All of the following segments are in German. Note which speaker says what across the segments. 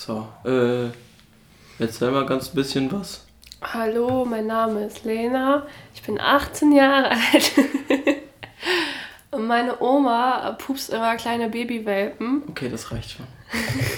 Speaker 1: So, äh, erzähl mal ganz bisschen was.
Speaker 2: Hallo, mein Name ist Lena. Ich bin 18 Jahre alt. Und meine Oma pupst immer kleine Babywelpen.
Speaker 1: Okay, das reicht schon.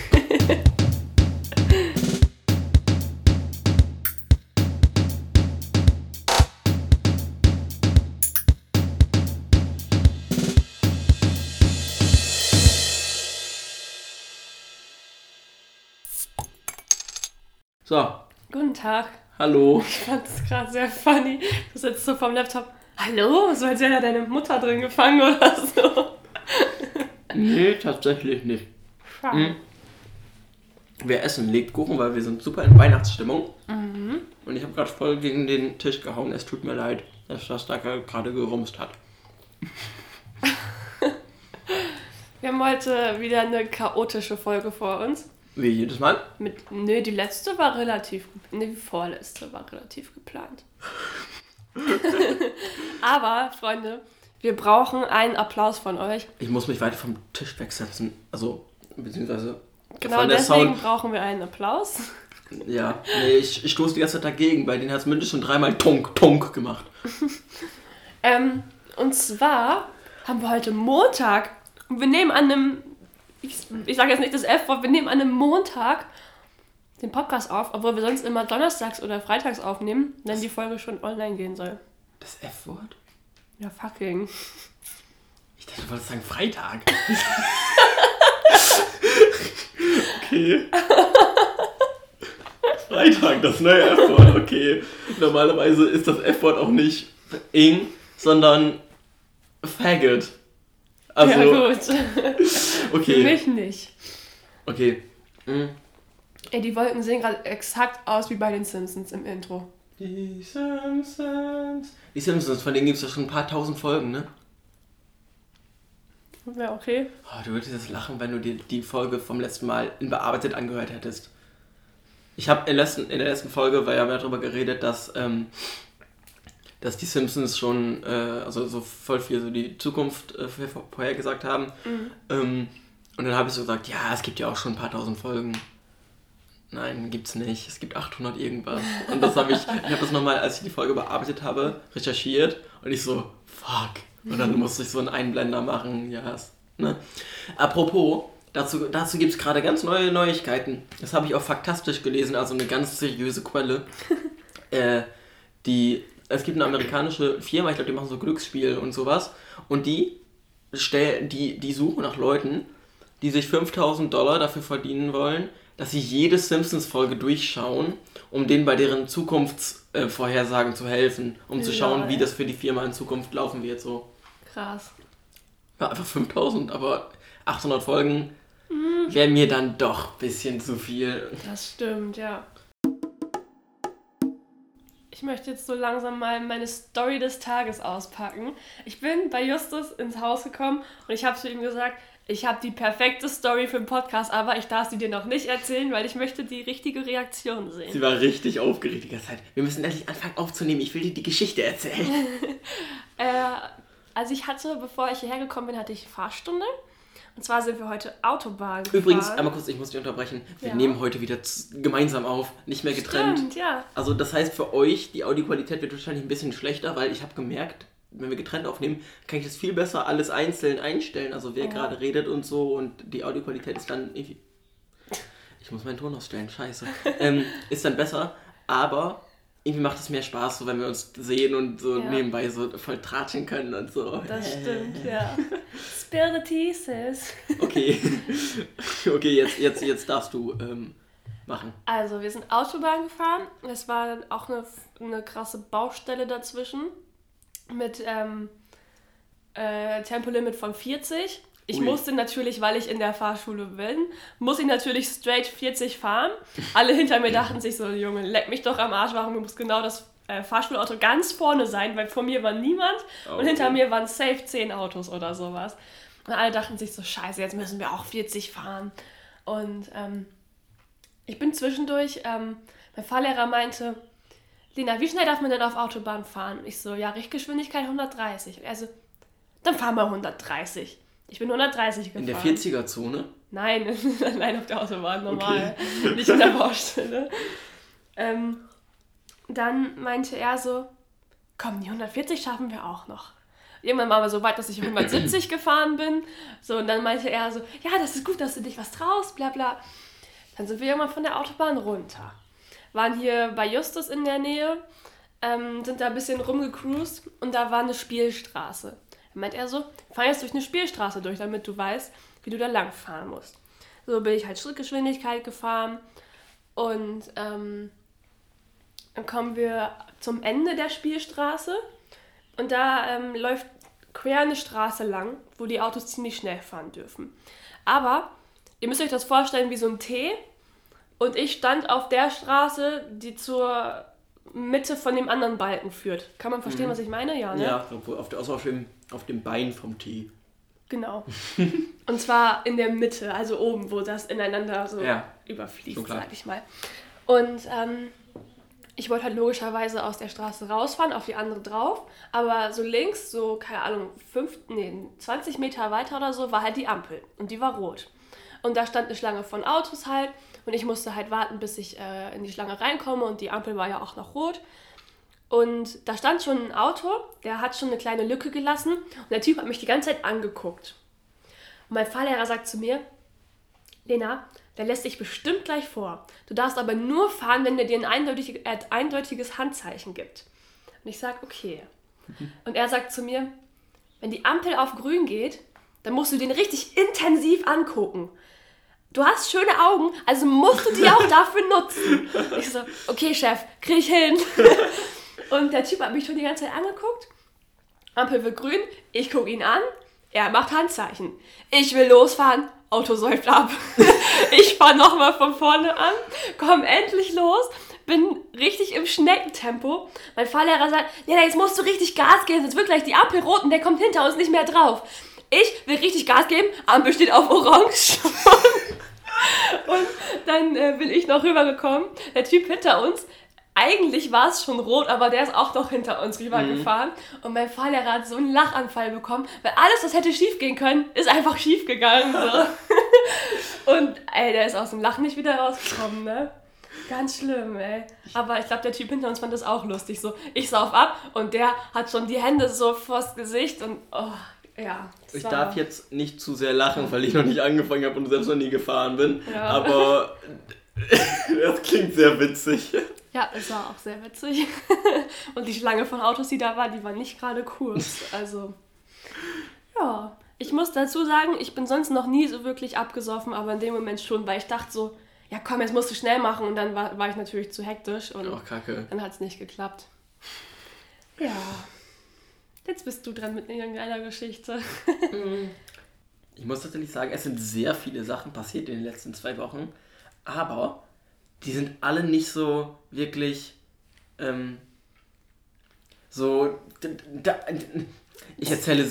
Speaker 1: So,
Speaker 2: Guten Tag.
Speaker 1: hallo.
Speaker 2: Ich fand es gerade sehr funny. Du sitzt so vom Laptop. Hallo? So als wäre da deine Mutter drin gefangen oder so.
Speaker 1: Nee, tatsächlich nicht.
Speaker 2: Schade.
Speaker 1: Mhm. Wir essen Lebkuchen, weil wir sind super in Weihnachtsstimmung. Und ich habe gerade voll gegen den Tisch gehauen. Es tut mir leid, dass das da gerade gerumst hat.
Speaker 2: Wir haben heute wieder eine chaotische Folge vor uns.
Speaker 1: Wie jedes Mal.
Speaker 2: Mit, nö, die letzte war relativ, ne, die vorletzte war relativ geplant. Aber, Freunde, wir brauchen einen Applaus von euch.
Speaker 1: Ich muss mich weiter vom Tisch wegsetzen. Also, beziehungsweise
Speaker 2: Genau deswegen
Speaker 1: Sound.
Speaker 2: brauchen wir einen Applaus.
Speaker 1: Ja, nee, ich, ich stoße die ganze Zeit dagegen, weil den hat es mindestens schon dreimal Tunk, Tunk gemacht.
Speaker 2: Ähm, und zwar haben wir heute Montag und wir nehmen an einem, ich, ich sage jetzt nicht das F-Wort, wir nehmen an einem Montag den Podcast auf, obwohl wir sonst immer donnerstags oder freitags aufnehmen, wenn die Folge schon online gehen soll.
Speaker 1: Das F-Wort?
Speaker 2: Ja, fucking.
Speaker 1: Ich dachte, du wolltest sagen Freitag. okay. Freitag, das neue F-Wort, okay. Normalerweise ist das F-Wort auch nicht ing, sondern faggot. Also,
Speaker 2: ja, gut. Für
Speaker 1: okay.
Speaker 2: mich nicht.
Speaker 1: Okay. Hm.
Speaker 2: Ey, die Wolken sehen gerade exakt aus wie bei den Simpsons im Intro.
Speaker 1: Die Simpsons. Die Simpsons, von denen gibt es ja schon ein paar tausend Folgen, ne?
Speaker 2: Ja, okay.
Speaker 1: Oh, du würdest jetzt lachen, wenn du dir die Folge vom letzten Mal in bearbeitet angehört hättest. Ich habe in, der letzten- in der letzten Folge, weil wir haben ja darüber geredet, dass, ähm, dass die Simpsons schon, äh, also so voll viel so die Zukunft äh, vor- vorhergesagt haben. Ähm, und dann habe ich so gesagt, ja, es gibt ja auch schon ein paar tausend Folgen. Nein, gibt's nicht. Es gibt 800 irgendwas. Und das habe ich, ich habe das nochmal, als ich die Folge bearbeitet habe, recherchiert und ich so, fuck. Und dann musste ich so einen Einblender machen, ja. es- Ne? Apropos, dazu, dazu gibt es gerade ganz neue Neuigkeiten. Das habe ich auf Faktastisch gelesen, also eine ganz seriöse Quelle. äh, die, es gibt eine amerikanische Firma, ich glaube, die machen so Glücksspiel und sowas. Und die, stell, die, die suchen nach Leuten, die sich 5000 Dollar dafür verdienen wollen, dass sie jede Simpsons-Folge durchschauen, um denen bei deren Zukunftsvorhersagen zu helfen, um zu schauen,
Speaker 2: Lol.
Speaker 1: wie das für die Firma in Zukunft laufen wird. So.
Speaker 2: Krass.
Speaker 1: Ja, einfach 5000, aber 800 Folgen wäre mir dann doch ein bisschen zu viel.
Speaker 2: Das stimmt, ja. Ich möchte jetzt so langsam mal meine Story des Tages auspacken. Ich bin bei Justus ins Haus gekommen und ich habe zu ihm gesagt, ich habe die perfekte Story für den Podcast, aber ich darf sie dir noch nicht erzählen, weil ich möchte die richtige Reaktion sehen.
Speaker 1: Sie war richtig aufgeregt die ganze Zeit. Wir müssen endlich anfangen aufzunehmen. Ich will dir die Geschichte erzählen.
Speaker 2: Äh, also ich hatte, bevor ich hierher gekommen bin, hatte ich Fahrstunde. Und zwar sind wir heute Autobahn gefahren.
Speaker 1: Übrigens, einmal kurz, ich muss dich unterbrechen. Wir
Speaker 2: Ja.
Speaker 1: nehmen heute wieder gemeinsam auf, nicht mehr getrennt.
Speaker 2: Stimmt, ja.
Speaker 1: Also das heißt für euch, die Audioqualität wird wahrscheinlich ein bisschen schlechter, weil ich habe gemerkt, wenn wir getrennt aufnehmen, kann ich das viel besser alles einzeln einstellen. Also wer
Speaker 2: Ja.
Speaker 1: gerade redet und so und die Audioqualität ist dann irgendwie... Ich muss meinen Ton ausstellen, scheiße. ähm, ist dann besser, aber irgendwie macht es mehr Spaß, so wenn wir uns sehen und so
Speaker 2: Ja.
Speaker 1: nebenbei so voll tratschen können und so.
Speaker 2: Das stimmt, ja. Spill the tea, sis.
Speaker 1: Okay. okay, jetzt, jetzt, jetzt darfst du ähm, machen.
Speaker 2: Also, wir sind Autobahn gefahren. Es war auch eine, eine krasse Baustelle dazwischen mit ähm, äh, Tempolimit von 40. Ich
Speaker 1: Ui.
Speaker 2: musste natürlich, weil ich in der Fahrschule bin, muss ich natürlich straight 40 fahren. Alle hinter mir dachten sich so, Junge, leck mich doch am Arsch, warum muss genau das äh, Fahrschulauto ganz vorne sein, weil vor mir war niemand und
Speaker 1: Okay.
Speaker 2: hinter mir waren safe 10 Autos oder sowas. Und alle dachten sich so, scheiße, jetzt müssen wir auch 40 fahren. Und ähm, ich bin zwischendurch, ähm, mein Fahrlehrer meinte, Lena, wie schnell darf man denn auf Autobahn fahren? Ich so, ja, Richtgeschwindigkeit 130. Und er so, dann fahr mal 130. Ich bin 130 gefahren.
Speaker 1: In der 40er-Zone?
Speaker 2: Nein, nein, auf der Autobahn, normal. Okay. Nicht in der Baustelle. Ähm, dann meinte er so, komm, die 140 schaffen wir auch noch. Irgendwann waren wir so weit, dass ich 170 gefahren bin. So, und dann meinte er so, ja, das ist gut, dass du dich was traust, bla bla. Dann sind wir irgendwann von der Autobahn runter. Waren hier bei Justus in der Nähe, ähm, sind da ein bisschen rumgecruised und da war eine Spielstraße. Dann meint er so, fahr jetzt durch eine Spielstraße durch, damit du weißt, wie du da lang fahren musst. So bin ich halt Schrittgeschwindigkeit gefahren und ähm, dann kommen wir zum Ende der Spielstraße und da ähm, läuft quer eine Straße lang, wo die Autos ziemlich schnell fahren dürfen. Aber ihr müsst euch das vorstellen wie so ein T und ich stand auf der Straße, die zur Mitte von dem anderen Balken führt. Kann man verstehen, mhm. was ich meine? Ja, ne?
Speaker 1: Ja, auf, also auf, dem, auf dem Bein vom T.
Speaker 2: Genau. und zwar in der Mitte, also oben, wo das ineinander so ja. überfließt, so sag ich mal. Und ähm, ich wollte halt logischerweise aus der Straße rausfahren, auf die andere drauf. Aber so links, so, keine Ahnung, fünf, nee, 20 Meter weiter oder so, war halt die Ampel. Und die war rot. Und da stand eine Schlange von Autos halt. Und ich musste halt warten, bis ich äh, in die Schlange reinkomme. Und die Ampel war ja auch noch rot. Und da stand schon ein Auto, der hat schon eine kleine Lücke gelassen. Und der Typ hat mich die ganze Zeit angeguckt. Und mein Fahrlehrer sagt zu mir, Lena, der lässt dich bestimmt gleich vor. Du darfst aber nur fahren, wenn er dir ein eindeutig, äh, eindeutiges Handzeichen gibt. Und ich sage, okay. Mhm. Und er sagt zu mir, wenn die Ampel auf grün geht, dann musst du den richtig intensiv angucken. Du hast schöne Augen, also musst du die auch dafür nutzen. Ich so, okay, Chef, krieg ich hin. Und der Typ hat mich schon die ganze Zeit angeguckt. Ampel wird grün, ich gucke ihn an, er macht Handzeichen. Ich will losfahren, Auto säuft ab. ich fahre nochmal von vorne an, komm endlich los, bin richtig im Schneckentempo. Mein Fahrlehrer sagt, ja, jetzt musst du richtig Gas geben, sonst wird gleich die Ampel rot und der kommt hinter uns nicht mehr drauf. Ich will richtig Gas geben, Ampel steht auf Orange. und dann äh, bin ich noch rübergekommen. Der Typ hinter uns eigentlich war es schon rot, aber der ist auch noch hinter uns rübergefahren. Mhm. Und mein Fahrlehrer hat so einen Lachanfall bekommen, weil alles, was hätte schief gehen können, ist einfach schief gegangen. So. und ey, der ist aus dem Lachen nicht wieder rausgekommen, ne? Ganz schlimm, ey. Aber ich glaube, der Typ hinter uns fand das auch lustig. So, ich sauf ab und der hat schon die Hände so vors Gesicht und oh, ja.
Speaker 1: Ich darf jetzt nicht zu sehr lachen, weil ich noch nicht angefangen habe und selbst noch nie gefahren bin. Ja. Aber das klingt sehr witzig.
Speaker 2: Ja, es war auch sehr witzig. Und die Schlange von Autos, die da war, die war nicht gerade kurz. Also, ja. Ich muss dazu sagen, ich bin sonst noch nie so wirklich abgesoffen, aber in dem Moment schon, weil ich dachte so, ja komm, jetzt musst du schnell machen. Und dann war, war ich natürlich zu hektisch und
Speaker 1: oh, Kacke.
Speaker 2: dann hat es nicht geklappt. Ja. Jetzt bist du dran mit irgendeiner Geschichte.
Speaker 1: ich muss tatsächlich sagen, es sind sehr viele Sachen passiert in den letzten zwei Wochen, aber die sind alle nicht so wirklich ähm, so. Da, ich erzähle,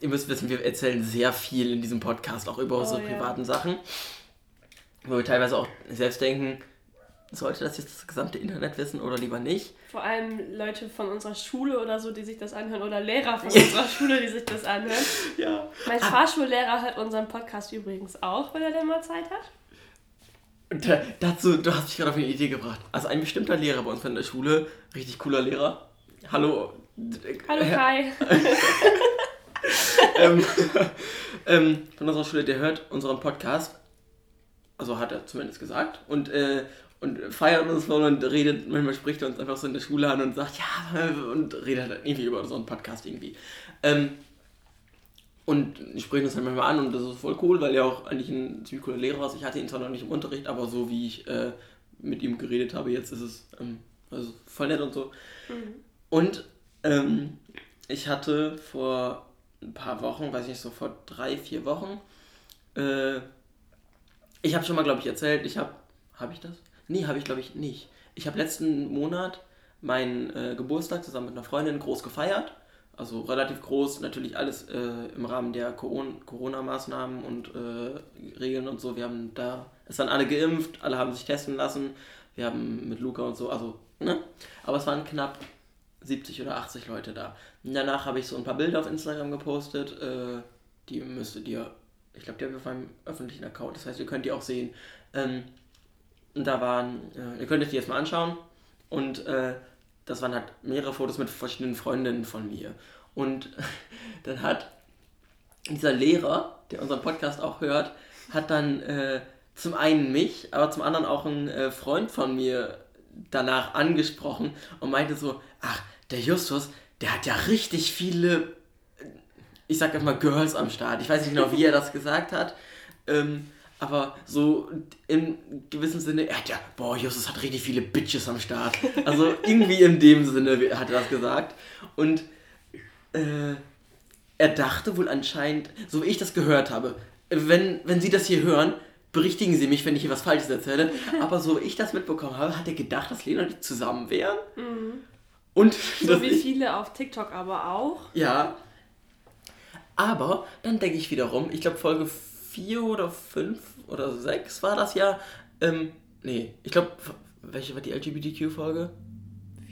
Speaker 1: ihr müsst wissen, wir erzählen sehr viel in diesem Podcast, auch über unsere oh, privaten ja. Sachen, wo wir teilweise auch selbst denken, sollte das jetzt das gesamte Internet wissen oder lieber nicht?
Speaker 2: Vor allem Leute von unserer Schule oder so, die sich das anhören, oder Lehrer von unserer Schule, die sich das anhören. Ja. Mein ah. Fahrschullehrer hört unseren Podcast übrigens auch, wenn er denn mal Zeit hat.
Speaker 1: Und da, dazu, du hast mich gerade auf eine Idee gebracht. Also ein bestimmter Lehrer bei uns in der Schule, richtig cooler Lehrer. Hallo.
Speaker 2: Hallo Kai.
Speaker 1: ähm, ähm, von unserer Schule, der hört unseren Podcast. Also hat er zumindest gesagt. Und, äh, und feiert uns voll und redet, manchmal spricht er uns einfach so in der Schule an und sagt, ja, und redet halt irgendwie über so einen Podcast irgendwie. Ähm, und ich spreche das halt manchmal an und das ist voll cool, weil er auch eigentlich ein ziemlich cooler Lehrer ist. Ich hatte ihn zwar noch nicht im Unterricht, aber so wie ich äh, mit ihm geredet habe, jetzt ist es ähm, also voll nett und so. Mhm. Und ähm, ich hatte vor ein paar Wochen, weiß ich nicht, so vor drei, vier Wochen, äh, ich habe schon mal, glaube ich, erzählt, ich habe, habe ich das? Nee, habe ich, glaube ich, nicht. Ich habe letzten Monat meinen äh, Geburtstag zusammen mit einer Freundin groß gefeiert also relativ groß, natürlich alles äh, im Rahmen der Corona-Maßnahmen und äh, Regeln und so. Wir haben da, es waren alle geimpft, alle haben sich testen lassen. Wir haben mit Luca und so, also, ne? Aber es waren knapp 70 oder 80 Leute da. Und danach habe ich so ein paar Bilder auf Instagram gepostet, äh, die müsstet ihr Ich glaube, die habe ich auf meinem öffentlichen Account. Das heißt, ihr könnt die auch sehen. Ähm, und da waren, äh, ihr könntet die jetzt mal anschauen. Und äh, das waren halt mehrere Fotos mit verschiedenen Freundinnen von mir. Und dann hat dieser Lehrer, der unseren Podcast auch hört, hat dann äh, zum einen mich, aber zum anderen auch einen äh, Freund von mir danach angesprochen und meinte so, ach, der Justus, der hat ja richtig viele, ich sag einfach mal Girls am Start. Ich weiß nicht genau, wie er das gesagt hat. Ähm, aber so im gewissen Sinne, er hat ja, boah, Justus hat richtig viele Bitches am Start. Also irgendwie in dem Sinne hat er das gesagt. Und äh, er dachte wohl anscheinend, so wie ich das gehört habe, wenn, wenn Sie das hier hören, berichtigen Sie mich, wenn ich hier was Falsches erzähle. Aber so wie ich das mitbekommen habe, hat er gedacht, dass Lena und ich zusammen wären. Mhm. Und
Speaker 2: so wie ich, viele auf TikTok aber auch.
Speaker 1: Ja. Aber dann denke ich wiederum, ich glaube Folge 4 oder 5 oder 6 war das ja. Ähm, nee, ich glaube, welche war die LGBTQ-Folge?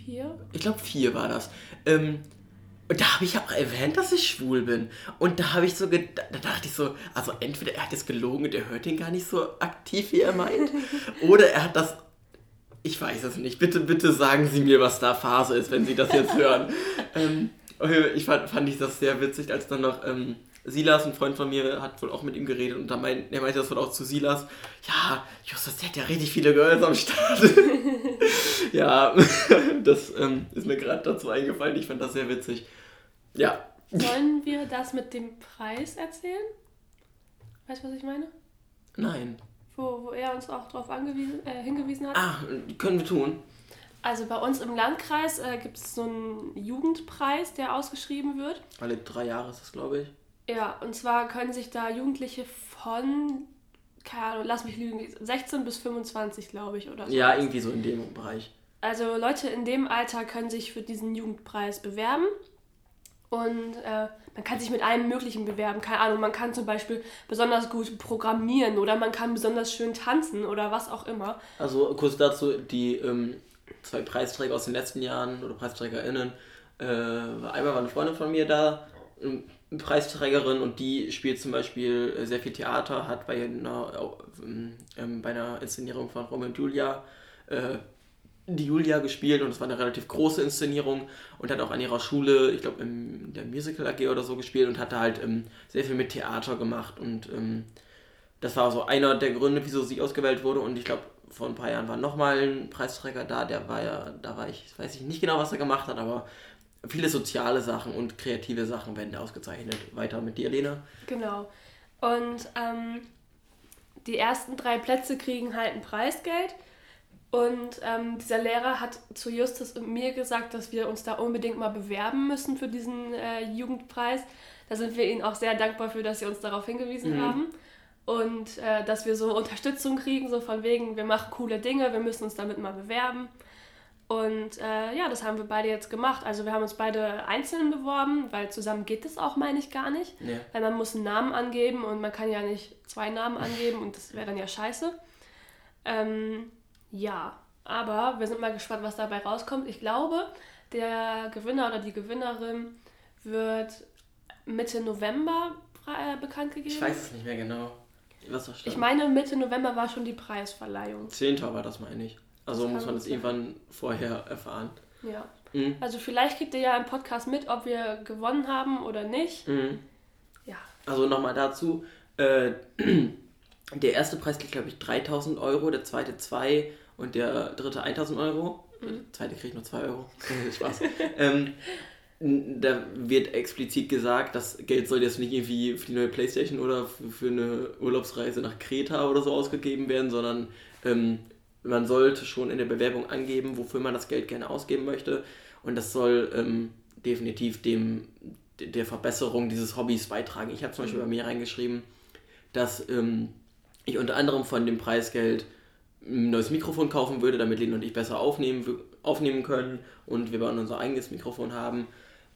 Speaker 2: 4?
Speaker 1: Ich glaube 4 war das. Ähm, und da habe ich auch erwähnt, dass ich schwul bin. Und da habe ich so da dachte ich so, also entweder er hat jetzt gelogen und er hört ihn gar nicht so aktiv, wie er meint, oder er hat das. Ich weiß es nicht. Bitte, bitte sagen Sie mir, was da Phase ist, wenn Sie das jetzt hören. ähm, ich fand, fand ich das sehr witzig, als dann noch ähm, Silas, ein Freund von mir, hat wohl auch mit ihm geredet und da meint, er meinte das wohl auch zu Silas. Ja, Justus, der hat ja richtig viele Girls am Start. ja, das ähm, ist mir gerade dazu eingefallen. Ich fand das sehr witzig. Ja.
Speaker 2: Sollen wir das mit dem Preis erzählen? Weißt du, was ich meine?
Speaker 1: Nein.
Speaker 2: Wo, wo er uns auch darauf äh, hingewiesen hat?
Speaker 1: Ah, können wir tun.
Speaker 2: Also bei uns im Landkreis äh, gibt es so einen Jugendpreis, der ausgeschrieben wird.
Speaker 1: Alle drei Jahre ist das, glaube ich.
Speaker 2: Ja, und zwar können sich da Jugendliche von, keine Ahnung, lass mich lügen, 16 bis 25, glaube ich, oder so.
Speaker 1: Ja, irgendwie so in dem Bereich.
Speaker 2: Also Leute in dem Alter können sich für diesen Jugendpreis bewerben. Und äh, man kann sich mit allem Möglichen bewerben. Keine Ahnung, man kann zum Beispiel besonders gut programmieren oder man kann besonders schön tanzen oder was auch immer.
Speaker 1: Also kurz dazu, die ähm, zwei Preisträger aus den letzten Jahren oder PreisträgerInnen, äh, einmal war eine Freundin von mir da, eine Preisträgerin und die spielt zum Beispiel sehr viel Theater, hat bei einer, äh, bei einer Inszenierung von Romeo und Julia äh, die Julia gespielt und es war eine relativ große Inszenierung und hat auch an ihrer Schule, ich glaube in der Musical AG oder so gespielt und hatte halt ähm, sehr viel mit Theater gemacht und ähm, das war so einer der Gründe, wieso sie ausgewählt wurde und ich glaube vor ein paar Jahren war nochmal ein Preisträger da, der war ja, da war ich, weiß ich nicht genau, was er gemacht hat, aber viele soziale Sachen und kreative Sachen werden da ausgezeichnet. Weiter mit dir, Lena.
Speaker 2: Genau. Und ähm, die ersten drei Plätze kriegen halt ein Preisgeld und ähm, dieser Lehrer hat zu Justus und mir gesagt, dass wir uns da unbedingt mal bewerben müssen für diesen äh, Jugendpreis. Da sind wir ihnen auch sehr dankbar für, dass sie uns darauf hingewiesen mhm. haben. Und äh, dass wir so Unterstützung kriegen, so von wegen, wir machen coole Dinge, wir müssen uns damit mal bewerben. Und äh, ja, das haben wir beide jetzt gemacht. Also wir haben uns beide einzeln beworben, weil zusammen geht das auch, meine ich, gar nicht.
Speaker 1: Nee.
Speaker 2: Weil man muss einen Namen angeben und man kann ja nicht zwei Namen angeben und das wäre dann ja scheiße. Ähm, ja, aber wir sind mal gespannt, was dabei rauskommt. Ich glaube, der Gewinner oder die Gewinnerin wird Mitte November äh, bekannt gegeben.
Speaker 1: Ich weiß es nicht mehr genau.
Speaker 2: Was ich meine, Mitte November war schon die Preisverleihung.
Speaker 1: Zehnter war das, meine ich. Also das muss man das sein. irgendwann vorher erfahren.
Speaker 2: Ja. Mhm. Also vielleicht kriegt ihr ja im Podcast mit, ob wir gewonnen haben oder nicht.
Speaker 1: Mhm.
Speaker 2: Ja.
Speaker 1: Also nochmal dazu. Äh, der erste Preis kriegt, glaube ich, 3000 Euro, der zweite 2 und der dritte 1000 Euro. Mhm. Der zweite kriegt nur 2 Euro. Spaß. ähm, da wird explizit gesagt, das Geld soll jetzt nicht irgendwie für die neue Playstation oder für, für eine Urlaubsreise nach Kreta oder so ausgegeben werden, sondern ähm, man sollte schon in der Bewerbung angeben, wofür man das Geld gerne ausgeben möchte. Und das soll ähm, definitiv dem, der Verbesserung dieses Hobbys beitragen. Ich habe zum Beispiel mhm. bei mir reingeschrieben, dass ähm, ich unter anderem von dem Preisgeld ein neues Mikrofon kaufen würde, damit Lena und ich besser aufnehmen, aufnehmen können und wir dann unser eigenes Mikrofon haben.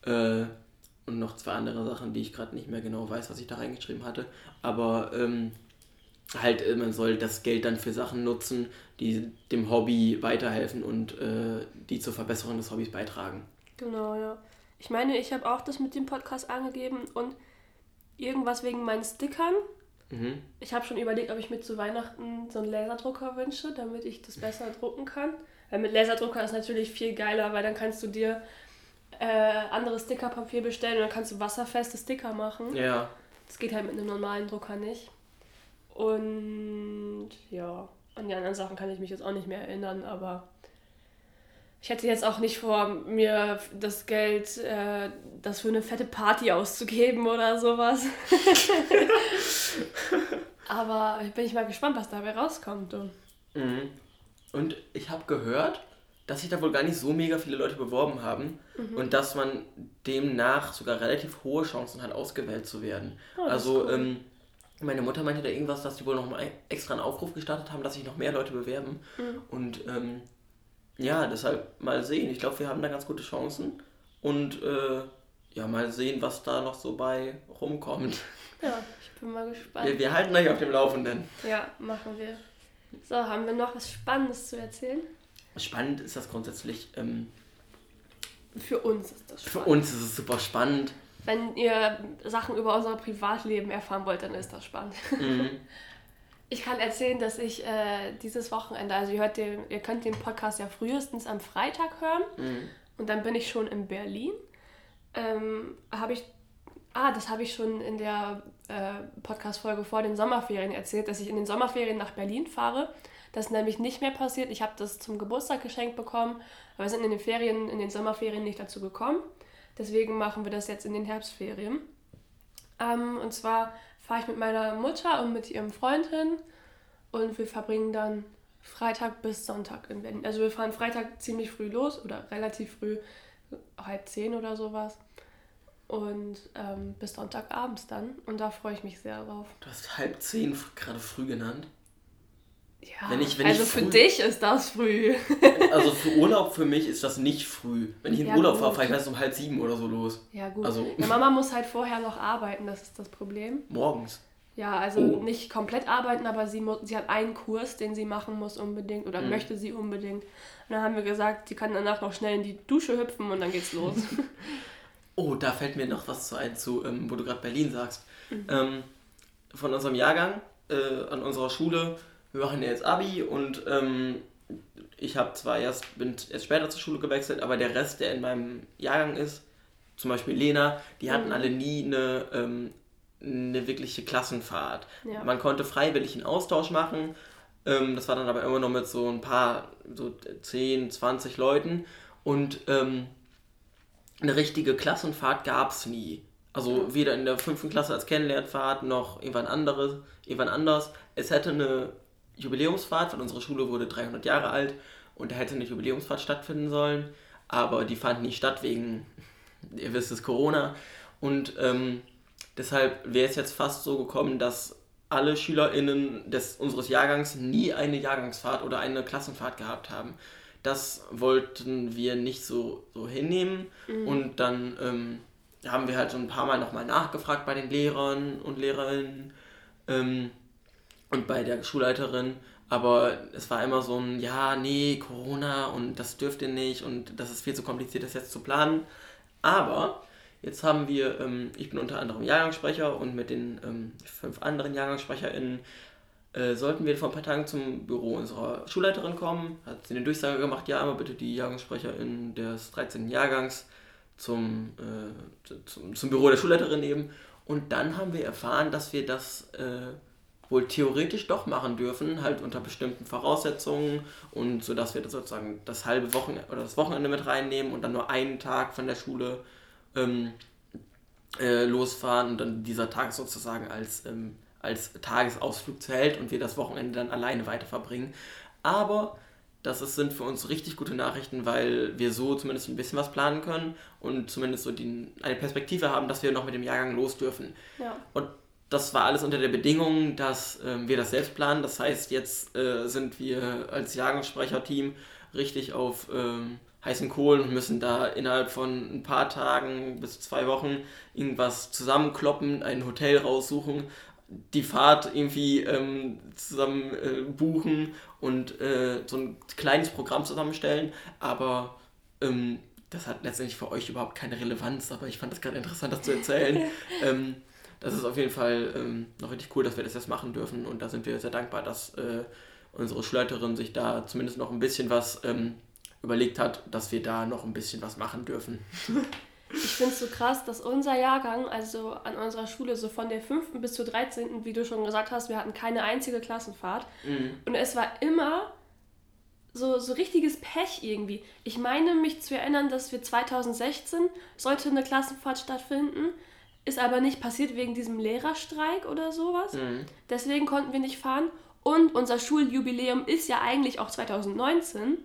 Speaker 1: Äh, und noch zwei andere Sachen, die ich gerade nicht mehr genau weiß, was ich da reingeschrieben hatte. Aber ähm, halt, äh, man soll das Geld dann für Sachen nutzen, die dem Hobby weiterhelfen und äh, die zur Verbesserung des Hobbys beitragen.
Speaker 2: Genau, ja. Ich meine, ich habe auch das mit dem Podcast angegeben und irgendwas wegen meinen Stickern
Speaker 1: Mhm.
Speaker 2: Ich habe schon überlegt, ob ich mir zu Weihnachten so einen Laserdrucker wünsche, damit ich das besser drucken kann. Weil mit Laserdrucker ist natürlich viel geiler, weil dann kannst du dir äh, anderes Stickerpapier bestellen und dann kannst du wasserfeste Sticker machen.
Speaker 1: Ja.
Speaker 2: Das geht halt mit einem normalen Drucker nicht. Und ja, an die anderen Sachen kann ich mich jetzt auch nicht mehr erinnern, aber ich hätte jetzt auch nicht vor, mir das Geld, äh, das für eine fette Party auszugeben oder sowas. aber bin ich mal gespannt, was dabei rauskommt.
Speaker 1: Mhm. Und ich habe gehört, dass sich da wohl gar nicht so mega viele Leute beworben haben
Speaker 2: Mhm.
Speaker 1: und dass man demnach sogar relativ hohe Chancen hat, ausgewählt zu werden.
Speaker 2: Oh,
Speaker 1: also,
Speaker 2: cool.
Speaker 1: ähm, meine Mutter meinte da irgendwas, dass die wohl noch mal extra einen Aufruf gestartet haben, dass sich noch mehr Leute bewerben.
Speaker 2: Mhm.
Speaker 1: Und ähm, ja, deshalb mal sehen. Ich glaube, wir haben da ganz gute Chancen. Und äh, ja, mal sehen, was da noch so bei rumkommt.
Speaker 2: Ja, ich bin mal gespannt.
Speaker 1: Wir, wir halten euch auf dem Laufenden.
Speaker 2: Ja, machen wir. So, haben wir noch was Spannendes zu erzählen?
Speaker 1: Spannend ist das grundsätzlich. Ähm,
Speaker 2: Für uns ist das
Speaker 1: für
Speaker 2: spannend.
Speaker 1: uns ist es super spannend.
Speaker 2: Wenn ihr Sachen über unser Privatleben erfahren wollt, dann ist das spannend.
Speaker 1: Mhm.
Speaker 2: Ich kann erzählen, dass ich äh, dieses Wochenende, also ihr, hört den, ihr könnt den Podcast ja frühestens am Freitag hören
Speaker 1: Mhm.
Speaker 2: und dann bin ich schon in Berlin. Ähm, habe ich, ah, das habe ich schon in der äh, Podcast-Folge vor den Sommerferien erzählt, dass ich in den Sommerferien nach Berlin fahre. Das ist nämlich nicht mehr passiert. Ich habe das zum Geburtstag geschenkt bekommen, aber wir sind in den Ferien, in den Sommerferien nicht dazu gekommen. Deswegen machen wir das jetzt in den Herbstferien. Ähm, und zwar fahre ich mit meiner Mutter und mit ihrem Freund hin und wir verbringen dann Freitag bis Sonntag in Berlin. Also wir fahren Freitag ziemlich früh los oder relativ früh, halb zehn oder sowas. Und ähm, bis Sonntagabends dann. Und da freue ich mich sehr drauf.
Speaker 1: Du hast halb zehn gerade früh genannt.
Speaker 2: Ja,
Speaker 1: Wenn ich- wenn
Speaker 2: also
Speaker 1: ich
Speaker 2: für
Speaker 1: früh-
Speaker 2: dich ist das früh.
Speaker 1: Also für Urlaub für mich ist das nicht früh. Wenn ich in
Speaker 2: Ja,
Speaker 1: Urlaub
Speaker 2: gut.
Speaker 1: fahre, fahre ich meistens um halb sieben oder so los.
Speaker 2: Ja gut.
Speaker 1: Also-
Speaker 2: ja, Mama muss halt vorher noch arbeiten, das ist das Problem.
Speaker 1: Morgens.
Speaker 2: Ja, also
Speaker 1: Oh.
Speaker 2: nicht komplett arbeiten, aber sie, mu- sie hat einen Kurs, den sie machen muss unbedingt oder
Speaker 1: Mhm.
Speaker 2: möchte sie unbedingt. Und dann haben wir gesagt, sie kann danach noch schnell in die Dusche hüpfen und dann geht's los.
Speaker 1: Oh, da fällt mir noch was zu ein, zu, ähm, wo du gerade Berlin sagst.
Speaker 2: Mhm.
Speaker 1: Ähm, von unserem Jahrgang äh, an unserer Schule, wir machen ja jetzt Abi und ähm, ich habe zwar erst, bin erst später zur Schule gewechselt, aber der Rest, der in meinem Jahrgang ist, zum Beispiel Lena, die hatten
Speaker 2: Mhm.
Speaker 1: alle nie eine, ähm, eine wirkliche Klassenfahrt.
Speaker 2: Ja.
Speaker 1: Man konnte freiwillig einen Austausch machen, ähm, das war dann aber immer noch mit so ein paar, so 10, 20 Leuten und ähm, eine richtige Klassenfahrt gab es nie. Also weder in der fünften Klasse als Kennenlernfahrt noch irgendwann anderes, irgendwann anders. Es hätte eine Jubiläumsfahrt, weil unsere Schule wurde 300 Jahre alt und da hätte eine Jubiläumsfahrt stattfinden sollen, aber die fand nicht statt wegen, ihr wisst es, Corona. Und ähm, deshalb wäre es jetzt fast so gekommen, dass alle SchülerInnen des, unseres Jahrgangs nie eine Jahrgangsfahrt oder eine Klassenfahrt gehabt haben. Das wollten wir nicht so, so hinnehmen und dann ähm, haben wir halt so ein paar Mal nochmal nachgefragt bei den Lehrern und Lehrerinnen ähm, und bei der Schulleiterin, aber es war immer so ein, ja, nee, Corona und das dürft ihr nicht und das ist viel zu kompliziert, das jetzt zu planen. Aber jetzt haben wir, ähm, ich bin unter anderem Jahrgangssprecher und mit den ähm, fünf anderen JahrgangssprecherInnen äh, sollten wir vor ein paar Tagen zum Büro unserer Schulleiterin kommen. Hat sie eine Durchsage gemacht, ja, einmal bitte die JahrgangssprecherInnen des 13. Jahrgangs zum, äh, zum, zum Büro der Schulleiterin eben. Und dann haben wir erfahren, dass wir das äh, wohl theoretisch doch machen dürfen, halt unter bestimmten Voraussetzungen und so dass wir das sozusagen das halbe Wochenende oder das Wochenende mit reinnehmen und dann nur einen Tag von der Schule ähm, äh, losfahren und dann dieser Tag sozusagen als, ähm, als Tagesausflug zählt und wir das Wochenende dann alleine weiter verbringen. Aber das ist, sind für uns richtig gute Nachrichten, weil wir so zumindest ein bisschen was planen können und zumindest so die, eine Perspektive haben, dass wir noch mit dem Jahrgang los dürfen.
Speaker 2: ja.
Speaker 1: Und das war alles unter der Bedingung, dass ähm, wir das selbst planen. Das heißt, jetzt äh, sind wir als Jahrgangssprecherteam richtig auf ähm, heißen Kohlen und müssen da innerhalb von ein paar Tagen bis zwei Wochen irgendwas zusammenkloppen, ein Hotel raussuchen, die Fahrt irgendwie ähm, zusammen äh, buchen und äh, so ein kleines Programm zusammenstellen. Aber ähm, das hat letztendlich für euch überhaupt keine Relevanz, aber ich fand das gerade interessant, das zu erzählen. das ist auf jeden Fall ähm, noch richtig cool, dass wir das jetzt machen dürfen und da sind wir sehr dankbar, dass äh, unsere Schulleiterin sich da zumindest noch ein bisschen was ähm, überlegt hat, dass wir da noch ein bisschen was machen dürfen.
Speaker 2: Ich finde es so krass, dass unser Jahrgang, also an unserer Schule, so von der 5. bis zur 13., wie du schon gesagt hast, wir hatten keine einzige Klassenfahrt.
Speaker 1: Mhm.
Speaker 2: Und es war immer so, so richtiges Pech irgendwie. Ich meine mich zu erinnern, dass wir 2016 sollte eine Klassenfahrt stattfinden, ist aber nicht passiert wegen diesem Lehrerstreik oder sowas.
Speaker 1: Mhm.
Speaker 2: Deswegen konnten wir nicht fahren. Und unser Schuljubiläum ist ja eigentlich auch 2019.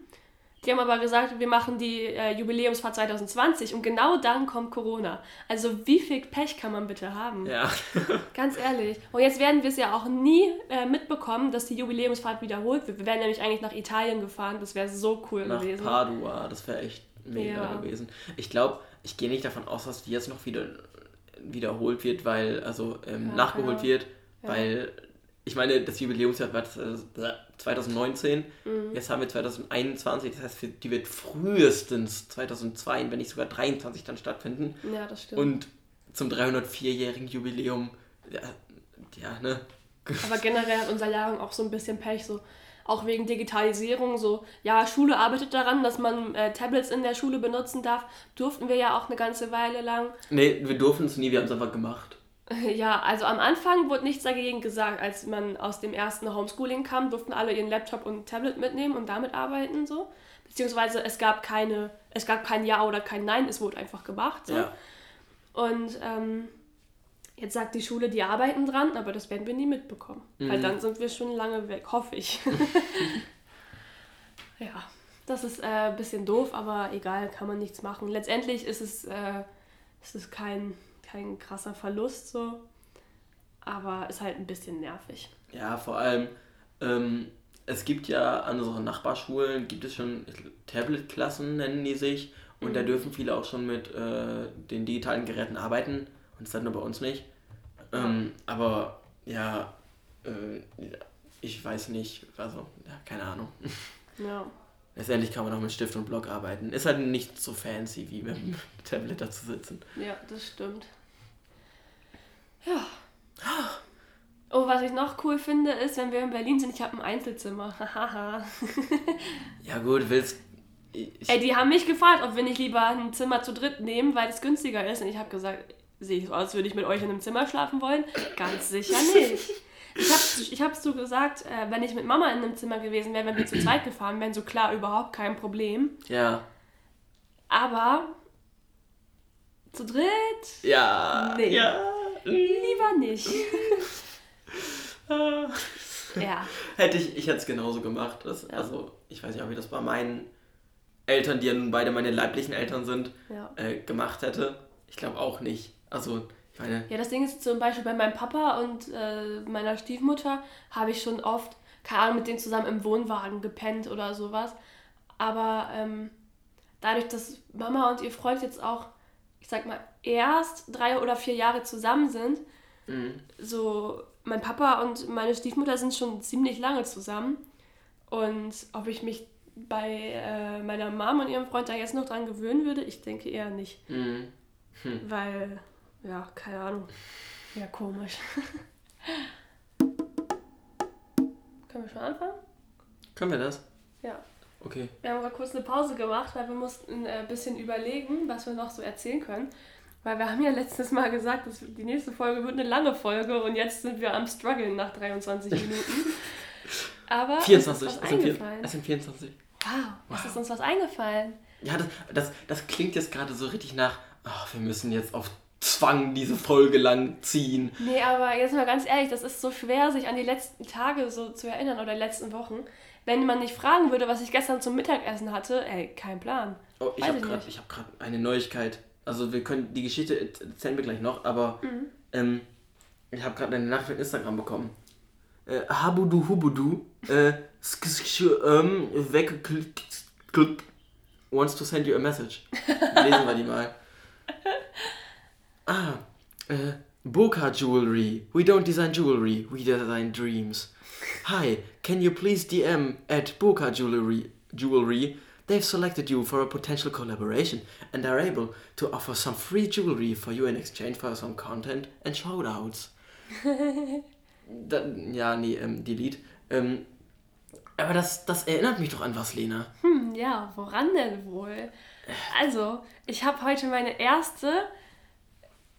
Speaker 2: Die haben aber gesagt, wir machen die äh, Jubiläumsfahrt 2020 und genau dann kommt Corona. Also wie viel Pech kann man bitte haben?
Speaker 1: Ja.
Speaker 2: Ganz ehrlich. Und jetzt werden wir es ja auch nie äh, mitbekommen, dass die Jubiläumsfahrt wiederholt wird. Wir wären nämlich eigentlich nach Italien gefahren. Das wäre so cool
Speaker 1: Nach
Speaker 2: gewesen.
Speaker 1: Padua, das wäre echt mega
Speaker 2: Ja.
Speaker 1: gewesen. Ich glaube, ich gehe nicht davon aus, dass die jetzt noch wieder wiederholt wird, weil, also ähm,
Speaker 2: Ja,
Speaker 1: nachgeholt
Speaker 2: ja.
Speaker 1: wird,
Speaker 2: Ja.
Speaker 1: weil, ich meine, das Jubiläumsjahr war äh, 2019,
Speaker 2: Mhm.
Speaker 1: jetzt haben wir 2021, das heißt, die wird frühestens 2002, wenn nicht sogar 23 dann stattfinden.
Speaker 2: Ja, das stimmt.
Speaker 1: Und zum 304-jährigen Jubiläum, ja, ja, ne?
Speaker 2: Aber generell hat unser Jahrgang auch so ein bisschen Pech, so auch wegen Digitalisierung, so ja, Schule arbeitet daran, dass man äh, Tablets in der Schule benutzen darf. Durften wir ja auch eine ganze Weile lang.
Speaker 1: Nee, wir durften es nie, wir haben es einfach gemacht.
Speaker 2: Ja, also am Anfang wurde nichts dagegen gesagt. Als man aus dem ersten Homeschooling kam, durften alle ihren Laptop und Tablet mitnehmen und damit arbeiten so. Beziehungsweise es gab keine, es gab kein Ja oder kein Nein, es wurde einfach gemacht. So.
Speaker 1: Ja.
Speaker 2: Und ähm, jetzt sagt die Schule, die arbeiten dran, aber das werden wir nie mitbekommen. Weil dann sind wir schon lange weg, hoffe ich. ja, das ist äh, ein bisschen doof, aber egal, kann man nichts machen. Letztendlich ist es, äh, ist es kein, kein krasser Verlust so, aber ist halt ein bisschen nervig.
Speaker 1: Ja, vor allem, ähm, es gibt ja an unseren Nachbarschulen, gibt es schon Tablet-Klassen, nennen die sich. Und da dürfen viele auch schon mit äh, den digitalen Geräten arbeiten. Und das hat nur bei uns nicht. Ähm, aber ja, äh, ich weiß nicht, also, ja, keine Ahnung.
Speaker 2: Ja.
Speaker 1: Letztendlich kann man auch mit Stift und Block arbeiten. Ist halt nicht so fancy, wie mit dem Tablet da zu sitzen.
Speaker 2: Ja, das stimmt. Ja. Oh, was ich noch cool finde, ist, wenn wir in Berlin sind, ich habe ein Einzelzimmer. Hahaha.
Speaker 1: Ja gut, willst... Ich,
Speaker 2: Ey, die haben mich gefragt, ob wir nicht lieber ein Zimmer zu dritt nehmen, weil es günstiger ist. Und ich habe gesagt, sehe ich so aus, als würde ich mit euch in einem Zimmer schlafen wollen? Ganz sicher nicht. Ich habe ich hab so gesagt, äh, wenn ich mit Mama in einem Zimmer gewesen wäre, wenn wir zu zweit gefahren wären, so klar, überhaupt kein Problem.
Speaker 1: ja.
Speaker 2: Aber zu dritt
Speaker 1: Ja.
Speaker 2: Nee.
Speaker 1: Ja.
Speaker 2: lieber nicht. ja.
Speaker 1: Hätte ich, ich hätte es genauso gemacht. Das, Also, ich weiß nicht, ob ich das bei meinen Eltern, die ja nun beide meine leiblichen Eltern sind,
Speaker 2: Ja.
Speaker 1: äh, gemacht hätte. Ich glaube auch nicht. Also, ich meine,
Speaker 2: Ja, das Ding ist zum Beispiel bei meinem Papa und äh, meiner Stiefmutter habe ich schon oft, keine Ahnung, mit denen zusammen im Wohnwagen gepennt oder sowas. Aber ähm, dadurch, dass Mama und ihr Freund jetzt auch, ich sag mal, erst drei oder vier Jahre zusammen sind,
Speaker 1: mhm.
Speaker 2: so mein Papa und meine Stiefmutter sind schon ziemlich lange zusammen. Und ob ich mich bei äh, meiner Mom und ihrem Freund da jetzt noch dran gewöhnen würde, ich denke eher nicht.
Speaker 1: Mhm.
Speaker 2: Weil, ja, keine Ahnung. Ja, komisch. Können wir schon anfangen?
Speaker 1: können wir das?
Speaker 2: Ja.
Speaker 1: Okay.
Speaker 2: Wir haben gerade kurz eine Pause gemacht, weil wir mussten äh, ein bisschen überlegen, was wir noch so erzählen können. Weil wir haben ja letztes Mal gesagt, dass die nächste Folge wird eine lange Folge und jetzt sind wir am struggeln nach 23 Minuten. Aber
Speaker 1: 24.
Speaker 2: es ist
Speaker 1: Es
Speaker 2: was eingefallen.
Speaker 1: es sind 24.
Speaker 2: Wow, es ist uns was eingefallen.
Speaker 1: Ja, das, das, das klingt jetzt gerade so richtig nach, ach, wir müssen jetzt auf Zwang diese Folge lang ziehen.
Speaker 2: Nee, aber jetzt mal ganz ehrlich, das ist so schwer, sich an die letzten Tage so zu erinnern oder die letzten Wochen. Wenn man nicht fragen würde, was ich gestern zum Mittagessen hatte, ey, kein Plan.
Speaker 1: Oh, ich habe gerade hab eine Neuigkeit. Also wir können die Geschichte erzählen wir gleich noch, aber
Speaker 2: Mhm.
Speaker 1: ähm, ich habe gerade eine Nachricht auf Instagram bekommen. Äh, Habudu Hubudu äh, ähm, wants to send you a message. Lesen wir die mal. Ah, äh, Boca Jewelry. We don't design jewelry, we design dreams. Hi, can you please DM at Boca Jewelry, jewelry They've selected you for a potential collaboration and are able to offer some free jewelry for you in exchange for some content and shoutouts. da, ja, nee, ähm, delete. Ähm, aber das, das erinnert mich doch an was, Lena.
Speaker 2: Hm, ja, woran denn wohl? Also, ich habe heute meine erste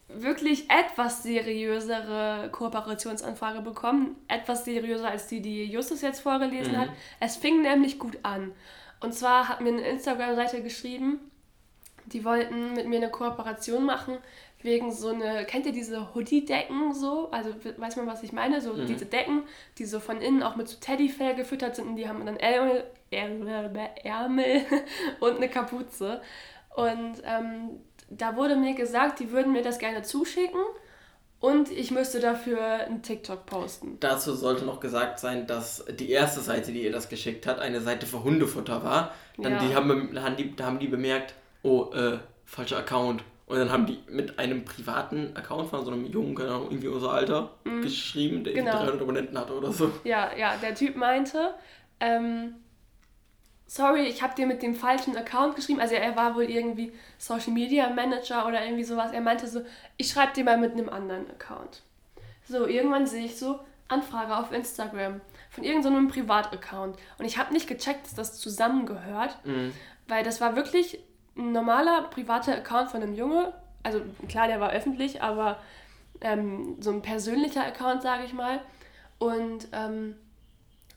Speaker 2: wirklich etwas seriösere Kooperationsanfrage bekommen. Etwas seriöser als die, die Justus jetzt vorgelesen
Speaker 1: Mhm.
Speaker 2: hat. Es fing nämlich gut an. Und zwar hat mir eine Instagram-Seite geschrieben, die wollten mit mir eine Kooperation machen wegen so eine, kennt ihr diese Hoodie-Decken so? Also weiß man, was ich meine? So diese Decken, die so von innen auch mit so Teddyfell gefüttert sind und die haben dann Ärmel, Ärmel, Ärmel und eine Kapuze. Und ähm, da wurde mir gesagt, die würden mir das gerne zuschicken und ich müsste dafür einen TikTok posten.
Speaker 1: Dazu sollte noch gesagt sein, dass die erste Seite, die ihr das geschickt hat, eine Seite für Hundefutter war. Dann
Speaker 2: Ja.
Speaker 1: die haben, haben die, da haben die bemerkt, oh, äh, falscher Account. Und dann haben die mit einem privaten Account von so einem Jungen, keine Ahnung, irgendwie unser Alter, geschrieben, der
Speaker 2: Genau.
Speaker 1: 300 Abonnenten hatte oder so.
Speaker 2: Ja, ja, der Typ meinte, ähm, sorry, ich habe dir mit dem falschen Account geschrieben. Also er war wohl irgendwie Social Media Manager oder irgendwie sowas. Er meinte so, ich schreibe dir mal mit einem anderen Account. So, irgendwann sehe ich so Anfrage auf Instagram von irgendeinem Privataccount. Und ich habe nicht gecheckt, dass das zusammengehört, weil das war wirklich ein normaler privater Account von einem Junge. Also klar, der war öffentlich, aber ähm, so ein persönlicher Account, sage ich mal. Und ähm,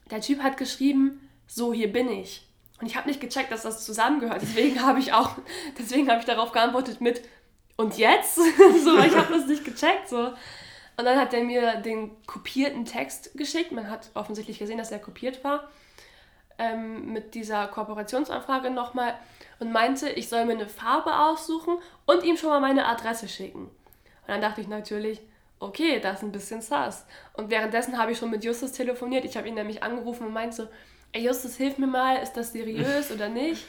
Speaker 2: der Typ hat geschrieben, so hier bin ich. Und ich habe nicht gecheckt, dass das zusammengehört. Deswegen habe ich auch, deswegen habe ich darauf geantwortet mit und jetzt? so, ich habe das nicht gecheckt. So. Und dann hat er mir den kopierten Text geschickt. Man hat offensichtlich gesehen, dass er kopiert war. Ähm, mit dieser Kooperationsanfrage nochmal und meinte, ich soll mir eine Farbe aussuchen und ihm schon mal meine Adresse schicken. Und dann dachte ich natürlich, okay, das ist ein bisschen sass. Und währenddessen habe ich schon mit Justus telefoniert. Ich habe ihn nämlich angerufen und meinte ey Justus, hilf mir mal, ist das seriös oder nicht?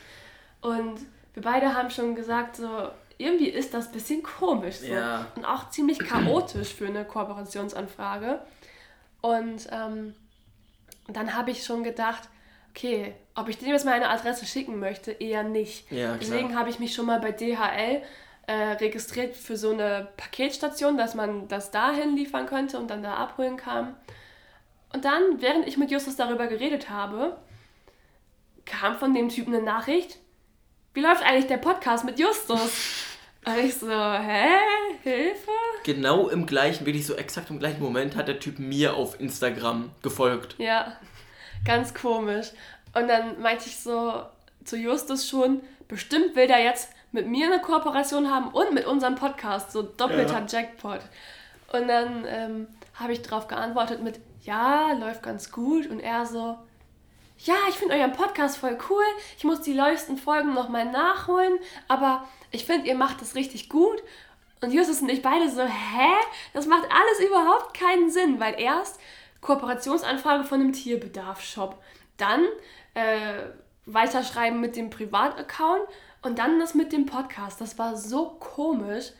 Speaker 2: Und wir beide haben schon gesagt, so, irgendwie ist das ein bisschen komisch. So.
Speaker 1: Ja.
Speaker 2: Und auch ziemlich chaotisch für eine Kooperationsanfrage. Und ähm, dann habe ich schon gedacht, okay, ob ich dem jetzt meine Adresse schicken möchte, eher nicht.
Speaker 1: Ja.
Speaker 2: Deswegen habe ich mich schon mal bei DHL äh, registriert für so eine Paketstation, dass man das dahin liefern könnte und dann da abholen kann. Und dann, während ich mit Justus darüber geredet habe, kam von dem Typen eine Nachricht, wie läuft eigentlich der Podcast mit Justus? Und ich so, hä? Hilfe?
Speaker 1: Genau im gleichen, wirklich so exakt im gleichen Moment hat der Typ mir auf Instagram gefolgt.
Speaker 2: Ja, ganz komisch. Und dann meinte ich so zu Justus schon, bestimmt will der jetzt mit mir eine Kooperation haben und mit unserem Podcast, so doppelter
Speaker 1: Ja.
Speaker 2: Jackpot. Und dann ähm, habe ich darauf geantwortet mit, ja, läuft ganz gut. Und er so, ja, ich finde euren Podcast voll cool. Ich muss die neuesten Folgen nochmal nachholen, aber ich finde, ihr macht es richtig gut. Und Justus und ich beide so, hä? Das macht alles überhaupt keinen Sinn, weil erst Kooperationsanfrage von einem Tierbedarfsshop, dann äh, weiterschreiben mit dem Privataccount und dann das mit dem Podcast. Das war so komisch.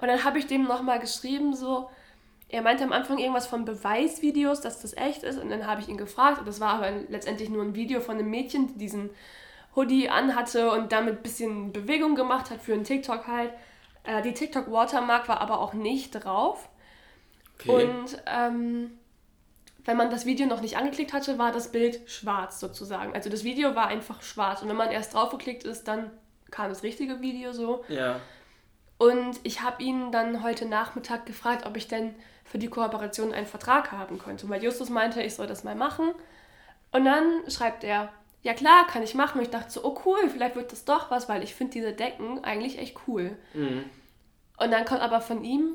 Speaker 2: Und dann habe ich dem nochmal geschrieben, so, er meinte am Anfang irgendwas von Beweisvideos, dass das echt ist. Und dann habe ich ihn gefragt. Und das war aber letztendlich nur ein Video von einem Mädchen, die diesen Hoodie anhatte und damit ein bisschen Bewegung gemacht hat für einen TikTok halt. Äh, die TikTok-Watermark war aber auch nicht drauf.
Speaker 1: Okay.
Speaker 2: Und ähm, wenn man das Video noch nicht angeklickt hatte, war das Bild schwarz sozusagen. Also das Video war einfach schwarz. Und wenn man erst drauf geklickt ist, dann kam das richtige Video so.
Speaker 1: ja.
Speaker 2: Und ich habe ihn dann heute Nachmittag gefragt, ob ich denn für die Kooperation einen Vertrag haben könnte. Weil Justus meinte, ich soll das mal machen. Und dann schreibt er, ja klar, kann ich machen. Und ich dachte so, oh cool, vielleicht wird das doch was, weil ich finde diese Decken eigentlich echt cool.
Speaker 1: Mhm.
Speaker 2: Und dann kommt aber von ihm,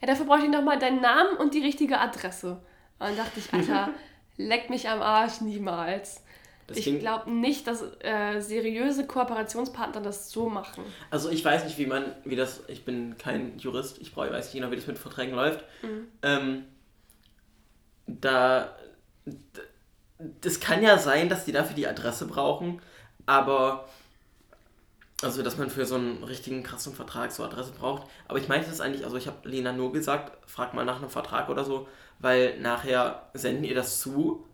Speaker 2: ja, dafür brauche ich nochmal deinen Namen und die richtige Adresse. Und dann dachte ich, Alter, leck mich am Arsch niemals. Ich glaube nicht, dass äh, seriöse Kooperationspartner das so machen.
Speaker 1: Also ich weiß nicht, wie man, wie das, ich bin kein Jurist, ich brauche, weiß nicht genau, wie das mit Verträgen läuft. Ähm, da, das kann ja sein, dass die dafür die Adresse brauchen, aber, also dass man für so einen richtigen krassen Vertrag so Adresse braucht. Aber ich meinte das eigentlich, also ich habe Lena nur gesagt, frag mal nach einem Vertrag oder so, weil nachher senden ihr das zu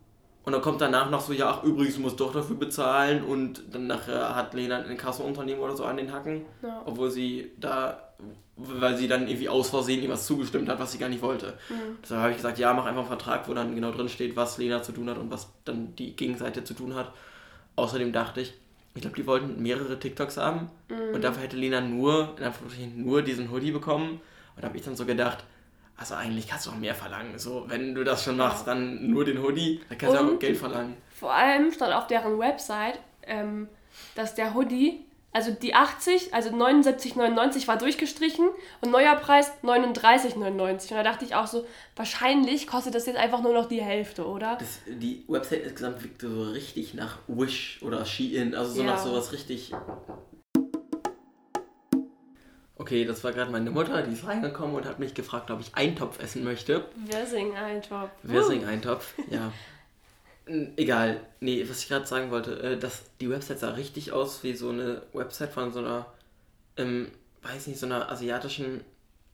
Speaker 1: Und dann kommt danach noch so, ja, ach, übrigens, du musst doch dafür bezahlen. Und dann nachher hat Lena ein Kassenunternehmen oder so an den Hacken.
Speaker 2: Ja.
Speaker 1: Obwohl sie da, weil sie dann irgendwie aus Versehen ihm was zugestimmt hat, was sie gar nicht wollte.
Speaker 2: Mhm.
Speaker 1: Deshalb habe ich gesagt, ja, mach einfach einen Vertrag, wo dann genau drin steht, was Lena zu tun hat und was dann die Gegenseite zu tun hat. Außerdem dachte ich, ich glaube, die wollten mehrere TikToks haben. Und dafür hätte Lena nur, in Anführungsstrichen, nur diesen Hoodie bekommen. Und da habe ich dann so gedacht, also eigentlich kannst du auch mehr verlangen. So, wenn du das schon machst, dann nur den Hoodie, dann kannst du
Speaker 2: Und-
Speaker 1: auch Geld verlangen.
Speaker 2: Vor allem stand auf deren Website, ähm, dass der Hoodie, also die 80, also 79,99 war durchgestrichen und neuer Preis 39,99. Und da dachte ich auch so, wahrscheinlich kostet das jetzt einfach nur noch die Hälfte, oder?
Speaker 1: Das, die Website insgesamt wirkte so richtig nach Wish oder Shein, also so
Speaker 2: Ja.
Speaker 1: nach sowas richtig. Okay, das war gerade meine Mutter, die ist reingekommen und hat mich gefragt, ob ich Eintopf essen möchte.
Speaker 2: Wirsing-Eintopf.
Speaker 1: Wirsing-Eintopf, ja. Egal, nee, was ich gerade sagen wollte, äh, dass die Website sah richtig aus wie so eine Website von so einer, ähm, weiß nicht, so einer asiatischen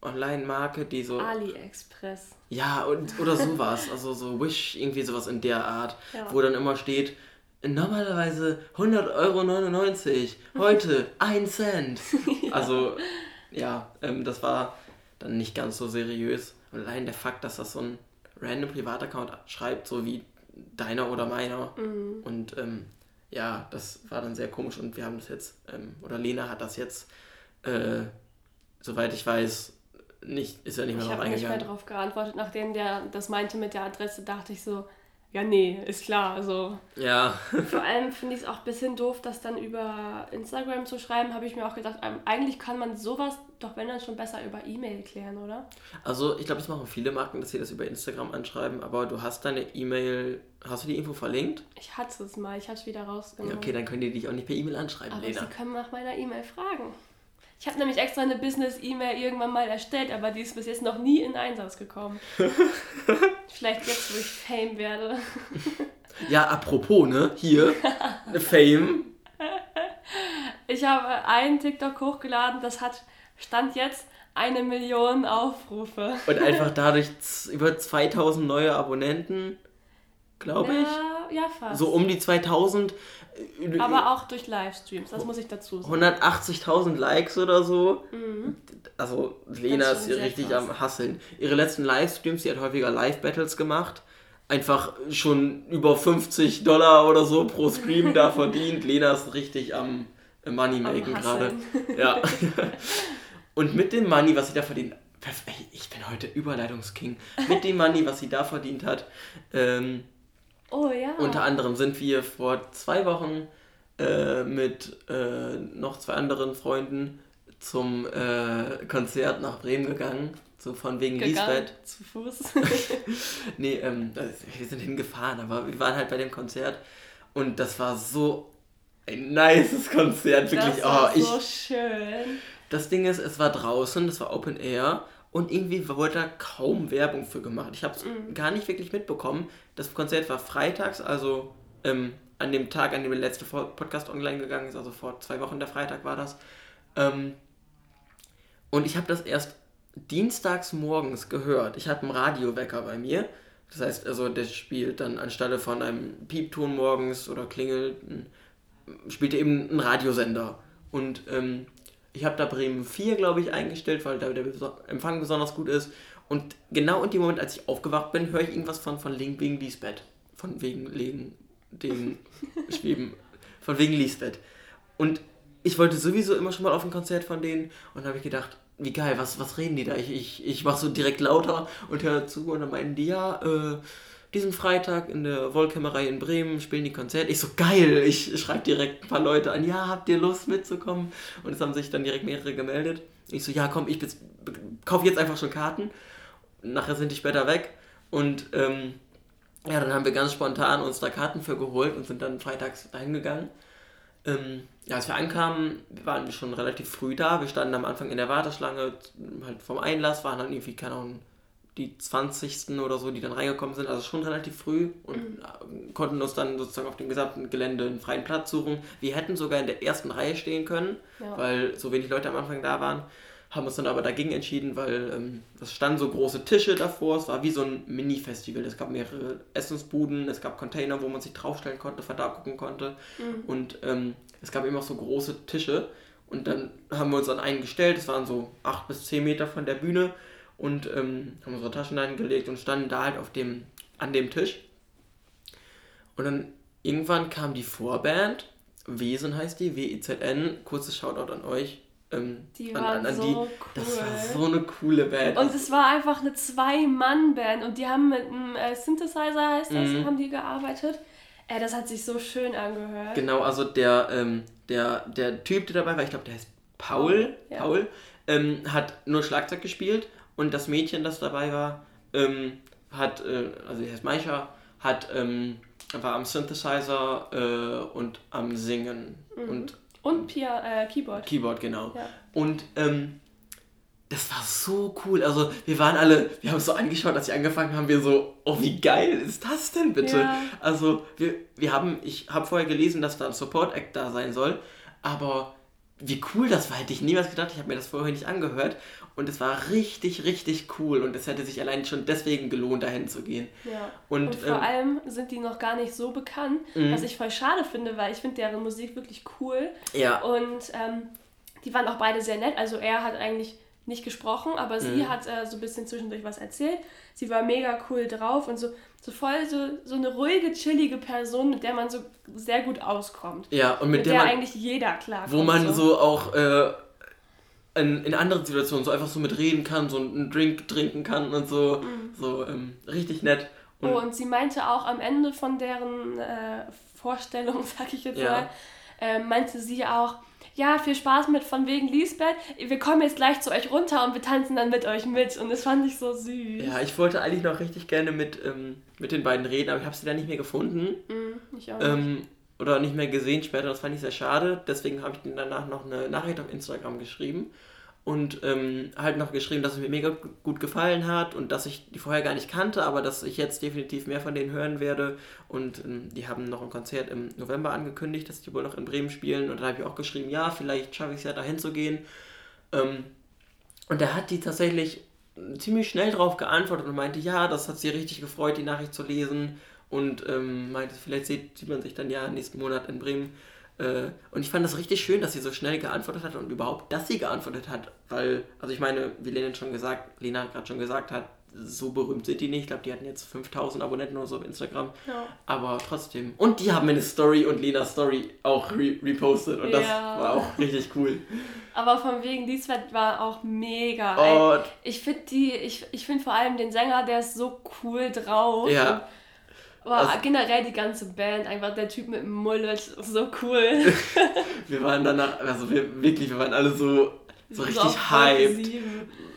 Speaker 1: Online-Marke, die so.
Speaker 2: AliExpress.
Speaker 1: Ja, und, oder sowas. Also so Wish, irgendwie sowas in der Art.
Speaker 2: Ja.
Speaker 1: Wo dann immer steht, normalerweise 100,99 Euro, heute 1 Cent. Also, ja, ähm, das war dann nicht ganz so seriös. Und allein der Fakt, dass das so ein random Privataccount schreibt, so wie deiner oder meiner. Und ähm, ja, das war dann sehr komisch und wir haben das jetzt, ähm, oder Lena hat das jetzt, äh, soweit ich weiß, nicht, ist ja nicht mehr
Speaker 2: Ich
Speaker 1: drauf
Speaker 2: habe nicht mehr
Speaker 1: eingegangen.
Speaker 2: drauf geantwortet, nachdem der das meinte mit der Adresse, dachte ich so, ja nee, ist klar. Also
Speaker 1: Ja,
Speaker 2: vor allem finde ich es auch ein bisschen doof, das dann über Instagram zu schreiben, habe ich mir auch gedacht, ähm, eigentlich kann man sowas doch wenn dann schon besser über E-Mail klären, oder?
Speaker 1: also ich glaube, das machen viele Marken, dass sie das über Instagram anschreiben, aber du hast deine E-Mail, hast du die Info verlinkt?
Speaker 2: Ich hatte es mal, ich hatte es wieder
Speaker 1: Ja,
Speaker 2: rausgenommen.
Speaker 1: okay, dann können die dich auch nicht per E-Mail anschreiben,
Speaker 2: aber
Speaker 1: Lena.
Speaker 2: Sie können nach meiner E-Mail fragen. Ich habe nämlich extra eine Business-E-Mail irgendwann mal erstellt, aber die ist bis jetzt noch nie in Einsatz gekommen. Vielleicht jetzt, wo ich Fame werde.
Speaker 1: Ja, apropos, ne, hier, Fame.
Speaker 2: Ich habe einen TikTok hochgeladen, das hat, stand jetzt, eine Million Aufrufe.
Speaker 1: Und einfach dadurch über 2000 neue Abonnenten, glaube ich.
Speaker 2: Ja, ja, fast.
Speaker 1: So um die 2000. äh,
Speaker 2: Aber auch durch Livestreams, das muss ich dazu sagen.
Speaker 1: 180.000 Likes oder so. Also Lena
Speaker 2: ist
Speaker 1: hier richtig
Speaker 2: krass.
Speaker 1: am Hasseln. Ihre letzten Livestreams, die hat häufiger Live-Battles gemacht. Einfach schon über 50 Dollar oder so pro Stream da verdient. Lena ist richtig am Moneymaken
Speaker 2: Am
Speaker 1: gerade. Ja. Und mit dem Money, was sie da verdient, ich bin heute Überleitungsking. Mit dem Money, was sie da verdient hat, ähm,
Speaker 2: Oh ja.
Speaker 1: unter anderem sind wir vor zwei Wochen äh, mit äh, noch zwei anderen Freunden zum äh, Konzert nach Bremen gegangen. So von wegen
Speaker 2: gegangen,
Speaker 1: Lisbeth.
Speaker 2: zu Fuß.
Speaker 1: Nee, ähm, also wir sind hingefahren, aber wir waren halt bei dem Konzert und das war so ein nices Konzert. Wirklich,
Speaker 2: das war
Speaker 1: oh, ich,
Speaker 2: so schön.
Speaker 1: das Ding ist, es war draußen, das war Open Air und irgendwie wurde da kaum Werbung für gemacht. Ich habe es gar nicht wirklich mitbekommen. Das Konzert war freitags, also ähm, an dem Tag, an dem der letzte Podcast online gegangen ist, also vor zwei Wochen der Freitag war das. Ähm, und ich habe das erst dienstags morgens gehört. Ich hatte einen Radiowecker bei mir. Das heißt, also der spielt dann anstelle von einem Piepton morgens oder klingelt, spielt er eben einen Radiosender. Und ähm, ich habe da Bremen 4, glaube ich, eingestellt, weil da der Empfang besonders gut ist. Und genau in dem Moment, als ich aufgewacht bin, höre ich irgendwas von, von Link wegen Lisbeth. Von wegen Legen, den Schweben. Von wegen Lisbeth. Und ich wollte sowieso immer schon mal auf ein Konzert von denen und habe ich gedacht, wie geil, was, was reden die da? Ich, ich, ich mache so direkt lauter und höre zu und dann meinten die, ja, äh, diesen Freitag in der Wollkämmerei in Bremen spielen die Konzert. Ich so, geil, ich schreibe direkt ein paar Leute an, ja, habt ihr Lust mitzukommen? Und es haben sich dann direkt mehrere gemeldet. Ich so, ja, komm, ich bez- kauf jetzt einfach schon Karten. Nachher sind die später weg und ähm, ja, dann haben wir ganz spontan uns da Karten für geholt und sind dann freitags dahin gegangen. Ähm, ja, als wir ankamen, waren wir schon relativ früh da. Wir standen am Anfang in der Warteschlange, halt vom Einlass, waren dann irgendwie, keine Ahnung, die 20. oder so, die dann reingekommen sind, also schon relativ früh und äh, konnten uns dann sozusagen auf dem gesamten Gelände einen freien Platz suchen. Wir hätten sogar in der ersten Reihe stehen können,
Speaker 2: Ja.
Speaker 1: weil so wenig Leute am Anfang da waren. haben uns dann aber dagegen entschieden, weil ähm, es standen so große Tische davor. Es war wie so ein Mini-Festival. Es gab mehrere Essensbuden, es gab Container, wo man sich draufstellen konnte, da gucken konnte. Mhm. Und ähm, es gab immer so große Tische. Und dann haben wir uns an einen gestellt. Es waren so acht bis zehn Meter von der Bühne. Und ähm, haben unsere Taschen eingelegt und standen da halt auf dem, an dem Tisch. Und dann irgendwann kam die Vorband. Wesen heißt die, W-I-Z-N. Kurzes Shoutout an euch ähm,
Speaker 2: die an, an, an so
Speaker 1: die,
Speaker 2: cool.
Speaker 1: Das war so eine coole Band.
Speaker 2: Und es war einfach eine Zwei-Mann-Band und die haben mit einem äh, Synthesizer, heißt das, mhm. haben die gearbeitet. Äh, das hat sich so schön angehört.
Speaker 1: Genau, also der, ähm, der, der Typ, der dabei war, ich glaube, der heißt Paul, ja. Paul ähm, hat nur Schlagzeug gespielt und das Mädchen, das dabei war, ähm, hat, äh, also die heißt Maisha, hat, ähm, war am Synthesizer äh, und am Singen. Mhm. Und
Speaker 2: und Pia, äh, Keyboard.
Speaker 1: Keyboard, genau. Ja. Und ähm, das war so cool. Also wir waren alle, wir haben es so angeschaut, als sie angefangen haben, wir so, oh wie geil ist das denn bitte? Ja. Also wir, wir haben, ich habe vorher gelesen, dass da ein Support Act da sein soll, aber wie cool das war, hätte ich niemals gedacht. Ich habe mir das vorher nicht angehört. Und es war richtig, richtig cool. Und es hätte sich allein schon deswegen gelohnt, dahin zu gehen.
Speaker 2: Ja. Und, und vor ähm, allem sind die noch gar nicht so bekannt, mhm. was ich voll schade finde, weil ich finde deren Musik wirklich cool. Ja. Und ähm, die waren auch beide sehr nett. Also er hat eigentlich nicht gesprochen, aber sie mhm. hat äh, so ein bisschen zwischendurch was erzählt. Sie war mega cool drauf und so, so voll so, so eine ruhige, chillige Person, mit der man so sehr gut auskommt.
Speaker 1: Ja, und mit,
Speaker 2: mit
Speaker 1: der,
Speaker 2: der
Speaker 1: man,
Speaker 2: eigentlich jeder klarkommt.
Speaker 1: Wo man so, so auch äh, in, in anderen Situationen so einfach so mit reden kann, so einen Drink trinken kann und so. Mhm. So ähm, richtig nett.
Speaker 2: Und oh, und sie meinte auch am Ende von deren äh, Vorstellung, sag ich jetzt ja. mal, äh, meinte sie auch, ja, viel Spaß mit von wegen Lisbeth. Wir kommen jetzt gleich zu euch runter und wir tanzen dann mit euch mit. Und das fand ich so süß.
Speaker 1: Ja, ich wollte eigentlich noch richtig gerne mit, ähm, mit den beiden reden, aber ich habe sie dann nicht mehr gefunden.
Speaker 2: Mm, ich auch
Speaker 1: ähm, nicht. Oder nicht mehr gesehen später. Das fand ich sehr schade. Deswegen habe ich ihnen danach noch eine Nachricht auf Instagram geschrieben und ähm, halt noch geschrieben, dass es mir mega gut gefallen hat und dass ich die vorher gar nicht kannte, aber dass ich jetzt definitiv mehr von denen hören werde. Und ähm, die haben noch ein Konzert im November angekündigt, dass die wohl noch in Bremen spielen. Und da habe ich auch geschrieben, ja, vielleicht schaffe ich es ja dahin zu gehen. Ähm, und da hat die tatsächlich ziemlich schnell drauf geantwortet und meinte, ja, das hat sie richtig gefreut, die Nachricht zu lesen. Und ähm, meinte, vielleicht sieht, sieht man sich dann ja nächsten Monat in Bremen. Äh, und ich fand das richtig schön, dass sie so schnell geantwortet hat und überhaupt, dass sie geantwortet hat. Weil, also ich meine, wie Lena schon gesagt, Lena gerade schon gesagt hat, so berühmt sind die nicht. Ich glaube, die hatten jetzt 5000 Abonnenten oder so auf Instagram. Ja. Aber trotzdem. Und die haben meine Story und Lenas Story auch re repostet. Und das ja. war auch richtig cool.
Speaker 2: Aber von wegen Lisbeth war auch mega. Oh. Ich finde die, ich, ich finde vor allem den Sänger, der ist so cool drauf. Ja. Boah, also, generell die ganze Band, einfach der Typ mit dem Mullet, so cool.
Speaker 1: wir waren danach, also wir, wirklich, wir waren alle so, so richtig so hyped.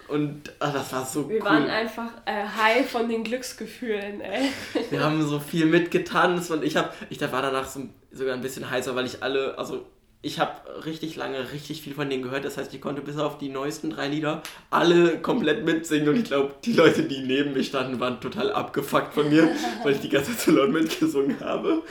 Speaker 1: Und ach, das war so
Speaker 2: wir
Speaker 1: cool.
Speaker 2: Wir waren einfach äh, high von den Glücksgefühlen, ey.
Speaker 1: wir haben so viel mitgetanzt und ich, hab, ich war danach so, sogar ein bisschen heißer, weil ich alle, also ich habe richtig lange richtig viel von denen gehört. Das heißt, ich konnte bis auf die neuesten drei Lieder alle komplett mitsingen. Und ich glaube, die Leute, die neben mir standen, waren total abgefuckt von mir, weil ich die ganze Zeit so laut mitgesungen habe.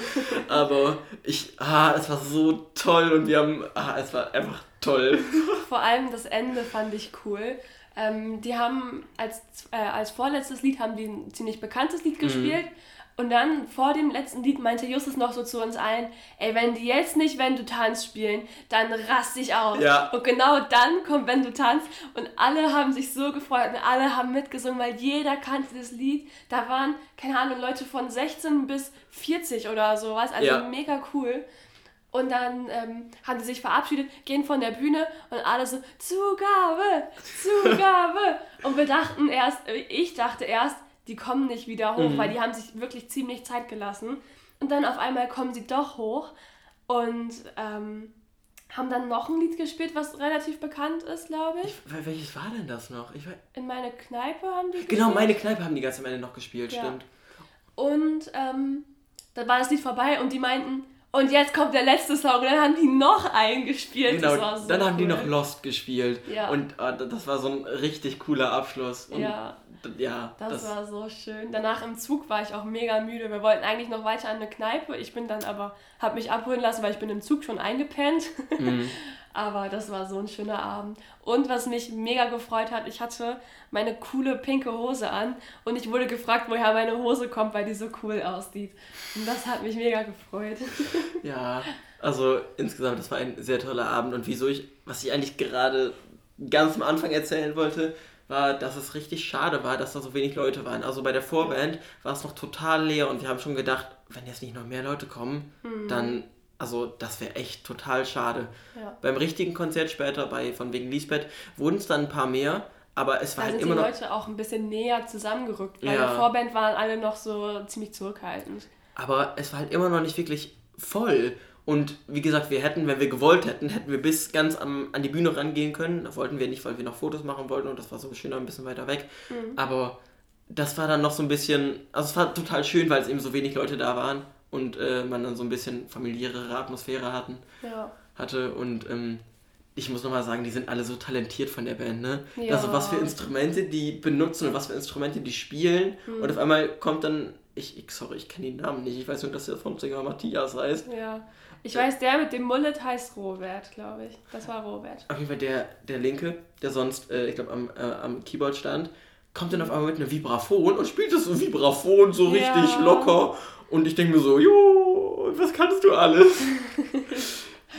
Speaker 1: Aber ich, ah, es war so toll und wir haben, ah, es war einfach toll.
Speaker 2: Vor allem das Ende fand ich cool. Ähm, die haben als, äh, als vorletztes Lied haben die ein ziemlich bekanntes Lied mhm. gespielt. Mhm und dann vor dem letzten Lied meinte Justus noch so zu uns allen, ey, wenn die jetzt nicht Wenn du tanzt spielen, dann raste ich aus. Ja. Und genau dann kommt Wenn du tanzt und alle haben sich so gefreut und alle haben mitgesungen, weil jeder kannte das Lied. Da waren, keine Ahnung, Leute von 16 bis 40 oder sowas, also ja. mega cool. Und dann ähm, haben sie sich verabschiedet, gehen von der Bühne und alle so, Zugabe, Zugabe. und wir dachten erst, ich dachte erst, die kommen nicht wieder hoch, mhm. weil die haben sich wirklich ziemlich Zeit gelassen. Und dann auf einmal kommen sie doch hoch und ähm, haben dann noch ein Lied gespielt, was relativ bekannt ist, glaube ich.
Speaker 1: ich. Welches war denn das noch? Ich
Speaker 2: In meine Kneipe haben die
Speaker 1: Genau, gespielt. meine Kneipe haben die ganz am Ende noch gespielt, ja. stimmt.
Speaker 2: Und ähm, dann war das Lied vorbei und die meinten, und jetzt kommt der letzte Song und dann haben die noch einen gespielt.
Speaker 1: Genau, so dann haben die noch Lost gespielt. Ja. Und äh, das war so ein richtig cooler Abschluss. Und
Speaker 2: ja.
Speaker 1: Ja.
Speaker 2: Das, das, war so schön. Danach im Zug war ich auch mega müde. Wir wollten eigentlich noch weiter an eine Kneipe. Ich bin dann aber, habe mich abholen lassen, weil ich bin im Zug schon eingepennt. Mhm. aber das war so ein schöner Abend. Und was mich mega gefreut hat, ich hatte meine coole pinke Hose an und ich wurde gefragt, woher meine Hose kommt, weil die so cool aussieht. Und das hat mich mega gefreut.
Speaker 1: Ja, also insgesamt, das war ein sehr toller Abend. Und wieso ich, was ich eigentlich gerade ganz am Anfang erzählen wollte, war, dass es richtig schade war, dass da so wenig Leute waren. Also bei der Vorband war es noch total leer und wir haben schon gedacht, wenn jetzt nicht noch mehr Leute kommen, mhm. dann, also das wäre echt total schade. Ja. Beim richtigen Konzert später, bei von wegen Lisbeth, wurden es dann ein paar mehr, aber es war
Speaker 2: da
Speaker 1: halt
Speaker 2: immer noch... die Leute auch ein bisschen näher zusammengerückt. Bei ja. der Vorband waren alle noch so ziemlich zurückhaltend.
Speaker 1: Aber es war halt immer noch nicht wirklich voll. Und wie gesagt, wir hätten, wenn wir gewollt hätten, hätten wir bis ganz am, an die Bühne rangehen können. Das wollten wir nicht, weil wir noch Fotos machen wollten und das war so schön ein bisschen weiter weg. Mhm. Aber das war dann noch so ein bisschen, also es war total schön, weil es eben so wenig Leute da waren und äh, man dann so ein bisschen familiärere Atmosphäre hatten, ja. hatte. Und ähm, ich muss nochmal sagen, die sind alle so talentiert von der Band, ne? Ja. Also was für Instrumente die benutzen und was für Instrumente die spielen. Mhm. Und auf einmal kommt dann, ich, ich sorry, ich kenne den Namen nicht, ich weiß nur, dass der Frontsänger Matthias heißt.
Speaker 2: Ja. Ich weiß, der mit dem Mullet heißt Robert, glaube ich. Das war Robert.
Speaker 1: Auf jeden Fall der, der Linke, der sonst, äh, ich glaube, am, äh, am Keyboard stand, kommt dann auf einmal mit einem Vibraphon und spielt das so Vibraphon so ja. richtig locker. Und ich denke mir so, jo, was kannst du alles?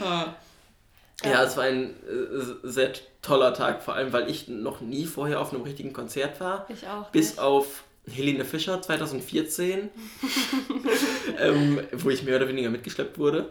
Speaker 1: ja, es war ein äh, sehr toller Tag, vor allem, weil ich noch nie vorher auf einem richtigen Konzert war.
Speaker 2: Ich auch.
Speaker 1: Bis nicht. auf Helene Fischer 2014, ähm, wo ich mehr oder weniger mitgeschleppt wurde.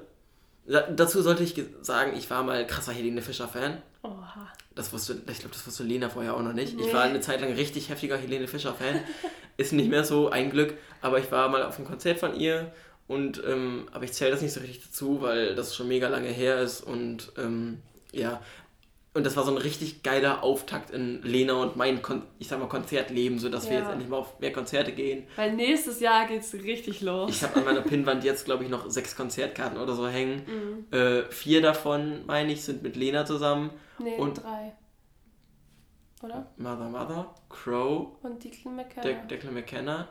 Speaker 1: Dazu sollte ich sagen, ich war mal krasser Helene Fischer-Fan. Oha. Das wusste, ich glaube, das wusste Lena vorher auch noch nicht. Nee. Ich war eine Zeit lang richtig heftiger Helene Fischer-Fan. Ist nicht mehr so ein Glück, aber ich war mal auf einem Konzert von ihr und ähm, aber ich zähle das nicht so richtig dazu, weil das schon mega lange her ist und ähm, ja, und das war so ein richtig geiler Auftakt in Lena und mein, Kon ich sag mal, Konzertleben, sodass ja. wir jetzt endlich mal auf mehr Konzerte gehen.
Speaker 2: Weil nächstes Jahr geht's richtig los.
Speaker 1: Ich habe an meiner Pinnwand jetzt, glaube ich, noch sechs Konzertkarten oder so hängen. Mhm. Äh, vier davon, meine ich, sind mit Lena zusammen.
Speaker 2: Nee, und drei. Oder?
Speaker 1: Mother Mother, Crow.
Speaker 2: Und Declan McKenna.
Speaker 1: De Declan McKenna.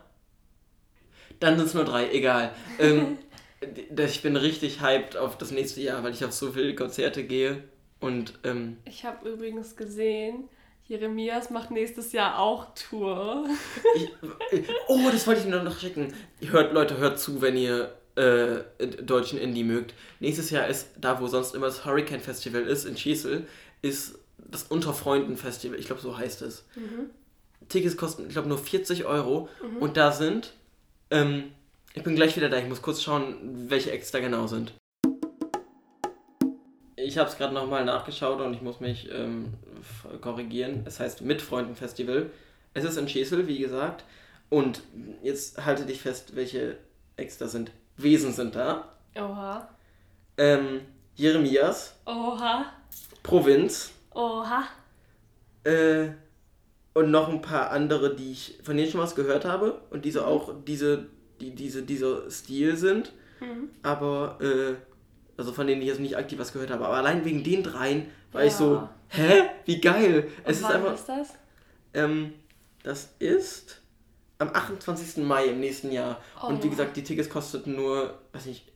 Speaker 1: Dann sind es nur drei, egal. ähm, ich bin richtig hyped auf das nächste Jahr, weil ich auf so viele Konzerte gehe. Und, ähm,
Speaker 2: ich habe übrigens gesehen, Jeremias macht nächstes Jahr auch Tour.
Speaker 1: ich, oh, das wollte ich nur noch schicken. Hört, Leute, hört zu, wenn ihr äh, deutschen Indie mögt. Nächstes Jahr ist da, wo sonst immer das Hurricane Festival ist, in Schiesel, ist das Unterfreunden Festival. Ich glaube, so heißt es. Mhm. Tickets kosten, ich glaube, nur 40 Euro. Mhm. Und da sind, ähm, ich bin gleich wieder da. Ich muss kurz schauen, welche Acts da genau sind ich habe es gerade nochmal nachgeschaut und ich muss mich ähm, korrigieren. Es heißt Mitfreunden-Festival. Es ist in Schesel, wie gesagt. Und jetzt halte dich fest, welche extra sind. Wesen sind da.
Speaker 2: Oha.
Speaker 1: Ähm, Jeremias.
Speaker 2: Oha.
Speaker 1: Provinz.
Speaker 2: Oha.
Speaker 1: Äh, und noch ein paar andere, die ich von denen schon was gehört habe und diese mhm. auch diese, die, diese, dieser Stil sind. Mhm. Aber äh, also von denen ich jetzt nicht aktiv was gehört habe. Aber allein wegen den dreien war ja. ich so, hä? Wie geil! Es
Speaker 2: Und
Speaker 1: ist einfach.
Speaker 2: ist das?
Speaker 1: Ähm, das ist am 28. Mai im nächsten Jahr. Oh. Und wie gesagt, die Tickets kosteten nur, weiß nicht,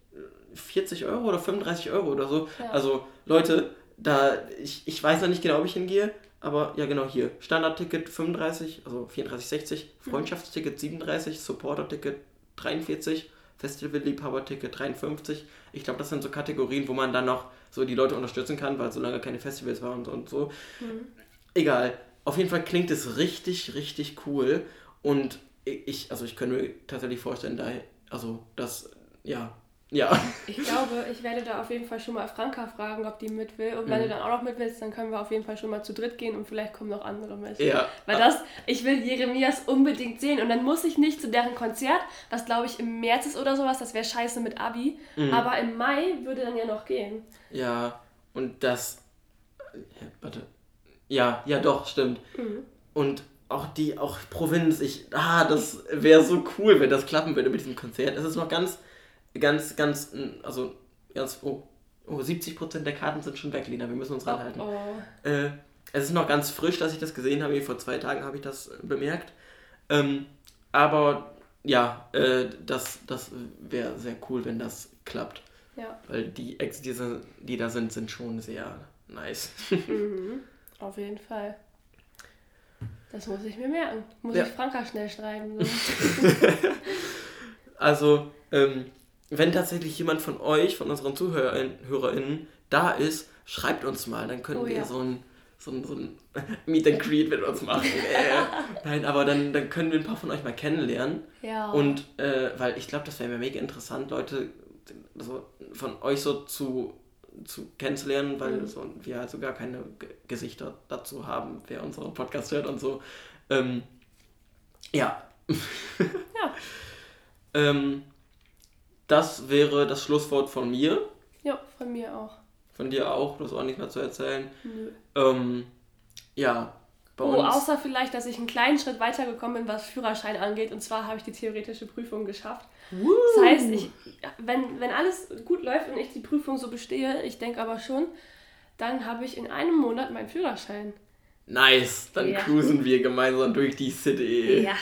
Speaker 1: 40 Euro oder 35 Euro oder so. Ja. Also, Leute, da, ich, ich weiß noch nicht genau, ob ich hingehe, aber ja, genau hier. Standardticket 35, also 34,60, mhm. Freundschaftsticket 37, Supporter-Ticket 43 Festival-Liebhaber-Ticket 53. Ich glaube, das sind so Kategorien, wo man dann noch so die Leute unterstützen kann, weil solange keine Festivals waren und, und so. Mhm. Egal. Auf jeden Fall klingt es richtig, richtig cool. Und ich, also ich könnte mir tatsächlich vorstellen, da, also das, ja, ja.
Speaker 2: Ich glaube, ich werde da auf jeden Fall schon mal Franka fragen, ob die mit will. Und wenn mhm. du dann auch noch mit willst, dann können wir auf jeden Fall schon mal zu dritt gehen und vielleicht kommen noch andere mit.
Speaker 1: Ja.
Speaker 2: Weil das, ich will Jeremias unbedingt sehen. Und dann muss ich nicht zu deren Konzert, was glaube ich im März ist oder sowas, das wäre scheiße mit Abi. Mhm. Aber im Mai würde dann ja noch gehen.
Speaker 1: Ja, und das. Ja, warte. Ja, ja doch, stimmt. Mhm. Und auch die, auch Provinz, ich. Ah, das wäre so cool, wenn das klappen würde mit diesem Konzert. Es ist noch ganz ganz, ganz, also ganz, oh, oh 70% der Karten sind schon weg, Lina, wir müssen uns ranhalten.
Speaker 2: Oh,
Speaker 1: oh. Äh, es ist noch ganz frisch, dass ich das gesehen habe, vor zwei Tagen habe ich das bemerkt. Ähm, aber ja, äh, das, das wäre sehr cool, wenn das klappt.
Speaker 2: Ja.
Speaker 1: Weil die Ex, die, die da sind, sind schon sehr nice.
Speaker 2: Mhm. Auf jeden Fall. Das muss ich mir merken. Muss
Speaker 1: Ja.
Speaker 2: ich Franka schnell schreiben. So.
Speaker 1: Also, ähm, wenn tatsächlich jemand von euch, von unseren ZuhörerInnen HörerInnen, da ist, schreibt uns mal, dann können
Speaker 2: Oh
Speaker 1: wir
Speaker 2: ja.
Speaker 1: so ein, so ein, so ein Meet and Greet mit uns machen. Äh, nein, aber dann, dann können wir ein paar von euch mal kennenlernen.
Speaker 2: ja.
Speaker 1: Und, äh, weil ich glaube, das wäre mir mega interessant, Leute so von euch so zu, zu kennenzulernen, weil
Speaker 2: Mhm.
Speaker 1: so, wir halt so gar keine G Gesichter dazu haben, wer unseren Podcast hört und so. Ähm, ja.
Speaker 2: Ja.
Speaker 1: ähm, das wäre das Schlusswort von mir.
Speaker 2: ja, von mir auch.
Speaker 1: Von dir auch, du hast auch nichts mehr zu erzählen.
Speaker 2: Nö.
Speaker 1: Ähm, ja, bei
Speaker 2: Oh,
Speaker 1: uns.
Speaker 2: außer vielleicht, dass ich einen kleinen Schritt weitergekommen bin, was Führerschein angeht. Und zwar habe ich die theoretische Prüfung geschafft. Das heißt, ich, wenn, wenn alles gut läuft und ich die Prüfung so bestehe, ich denke aber schon, dann habe ich in einem Monat meinen Führerschein.
Speaker 1: Nice, dann
Speaker 2: Ja.
Speaker 1: cruisen wir gemeinsam durch die City.
Speaker 2: Ja.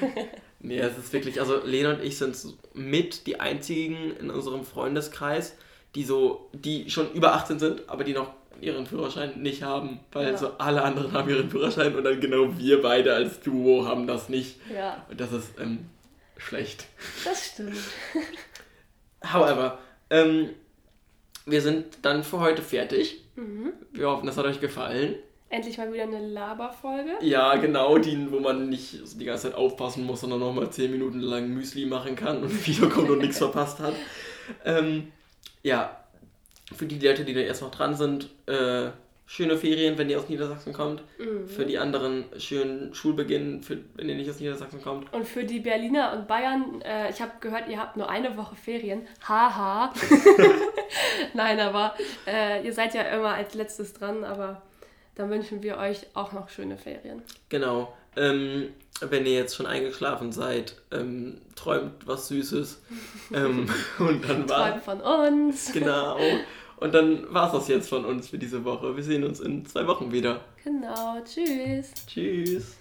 Speaker 1: Nee, es ist wirklich, also Lena und ich sind mit die einzigen in unserem Freundeskreis, die so, die schon über 18 sind, aber die noch ihren Führerschein nicht haben, weil
Speaker 2: Ja.
Speaker 1: so alle anderen haben ihren Führerschein und dann genau wir beide als Duo haben das nicht.
Speaker 2: Ja,
Speaker 1: Und das ist ähm, schlecht.
Speaker 2: das stimmt.
Speaker 1: However, ähm, wir sind dann für heute fertig.
Speaker 2: Mhm.
Speaker 1: Wir hoffen, das hat euch gefallen.
Speaker 2: Endlich mal wieder eine Laberfolge.
Speaker 1: Ja, genau, die, wo man nicht die ganze Zeit aufpassen muss, sondern nochmal 10 Minuten lang Müsli machen kann und wiederkommt und nichts verpasst hat. Ähm, ja, für die Leute, die da erst noch dran sind, äh, schöne Ferien, wenn ihr aus Niedersachsen kommt.
Speaker 2: Mhm.
Speaker 1: Für die anderen schönen Schulbeginn, für, wenn ihr nicht aus Niedersachsen kommt.
Speaker 2: Und für die Berliner und Bayern, äh, ich habe gehört, ihr habt nur eine Woche Ferien. Haha. Nein, aber äh, ihr seid ja immer als letztes dran, aber dann wünschen wir euch auch noch schöne Ferien.
Speaker 1: Genau. Ähm, wenn ihr jetzt schon eingeschlafen seid, ähm, träumt was Süßes. ähm, und dann war
Speaker 2: Träumt von uns.
Speaker 1: Genau. Und dann war es das jetzt von uns für diese Woche. Wir sehen uns in zwei Wochen wieder.
Speaker 2: Genau, tschüss.
Speaker 1: Tschüss.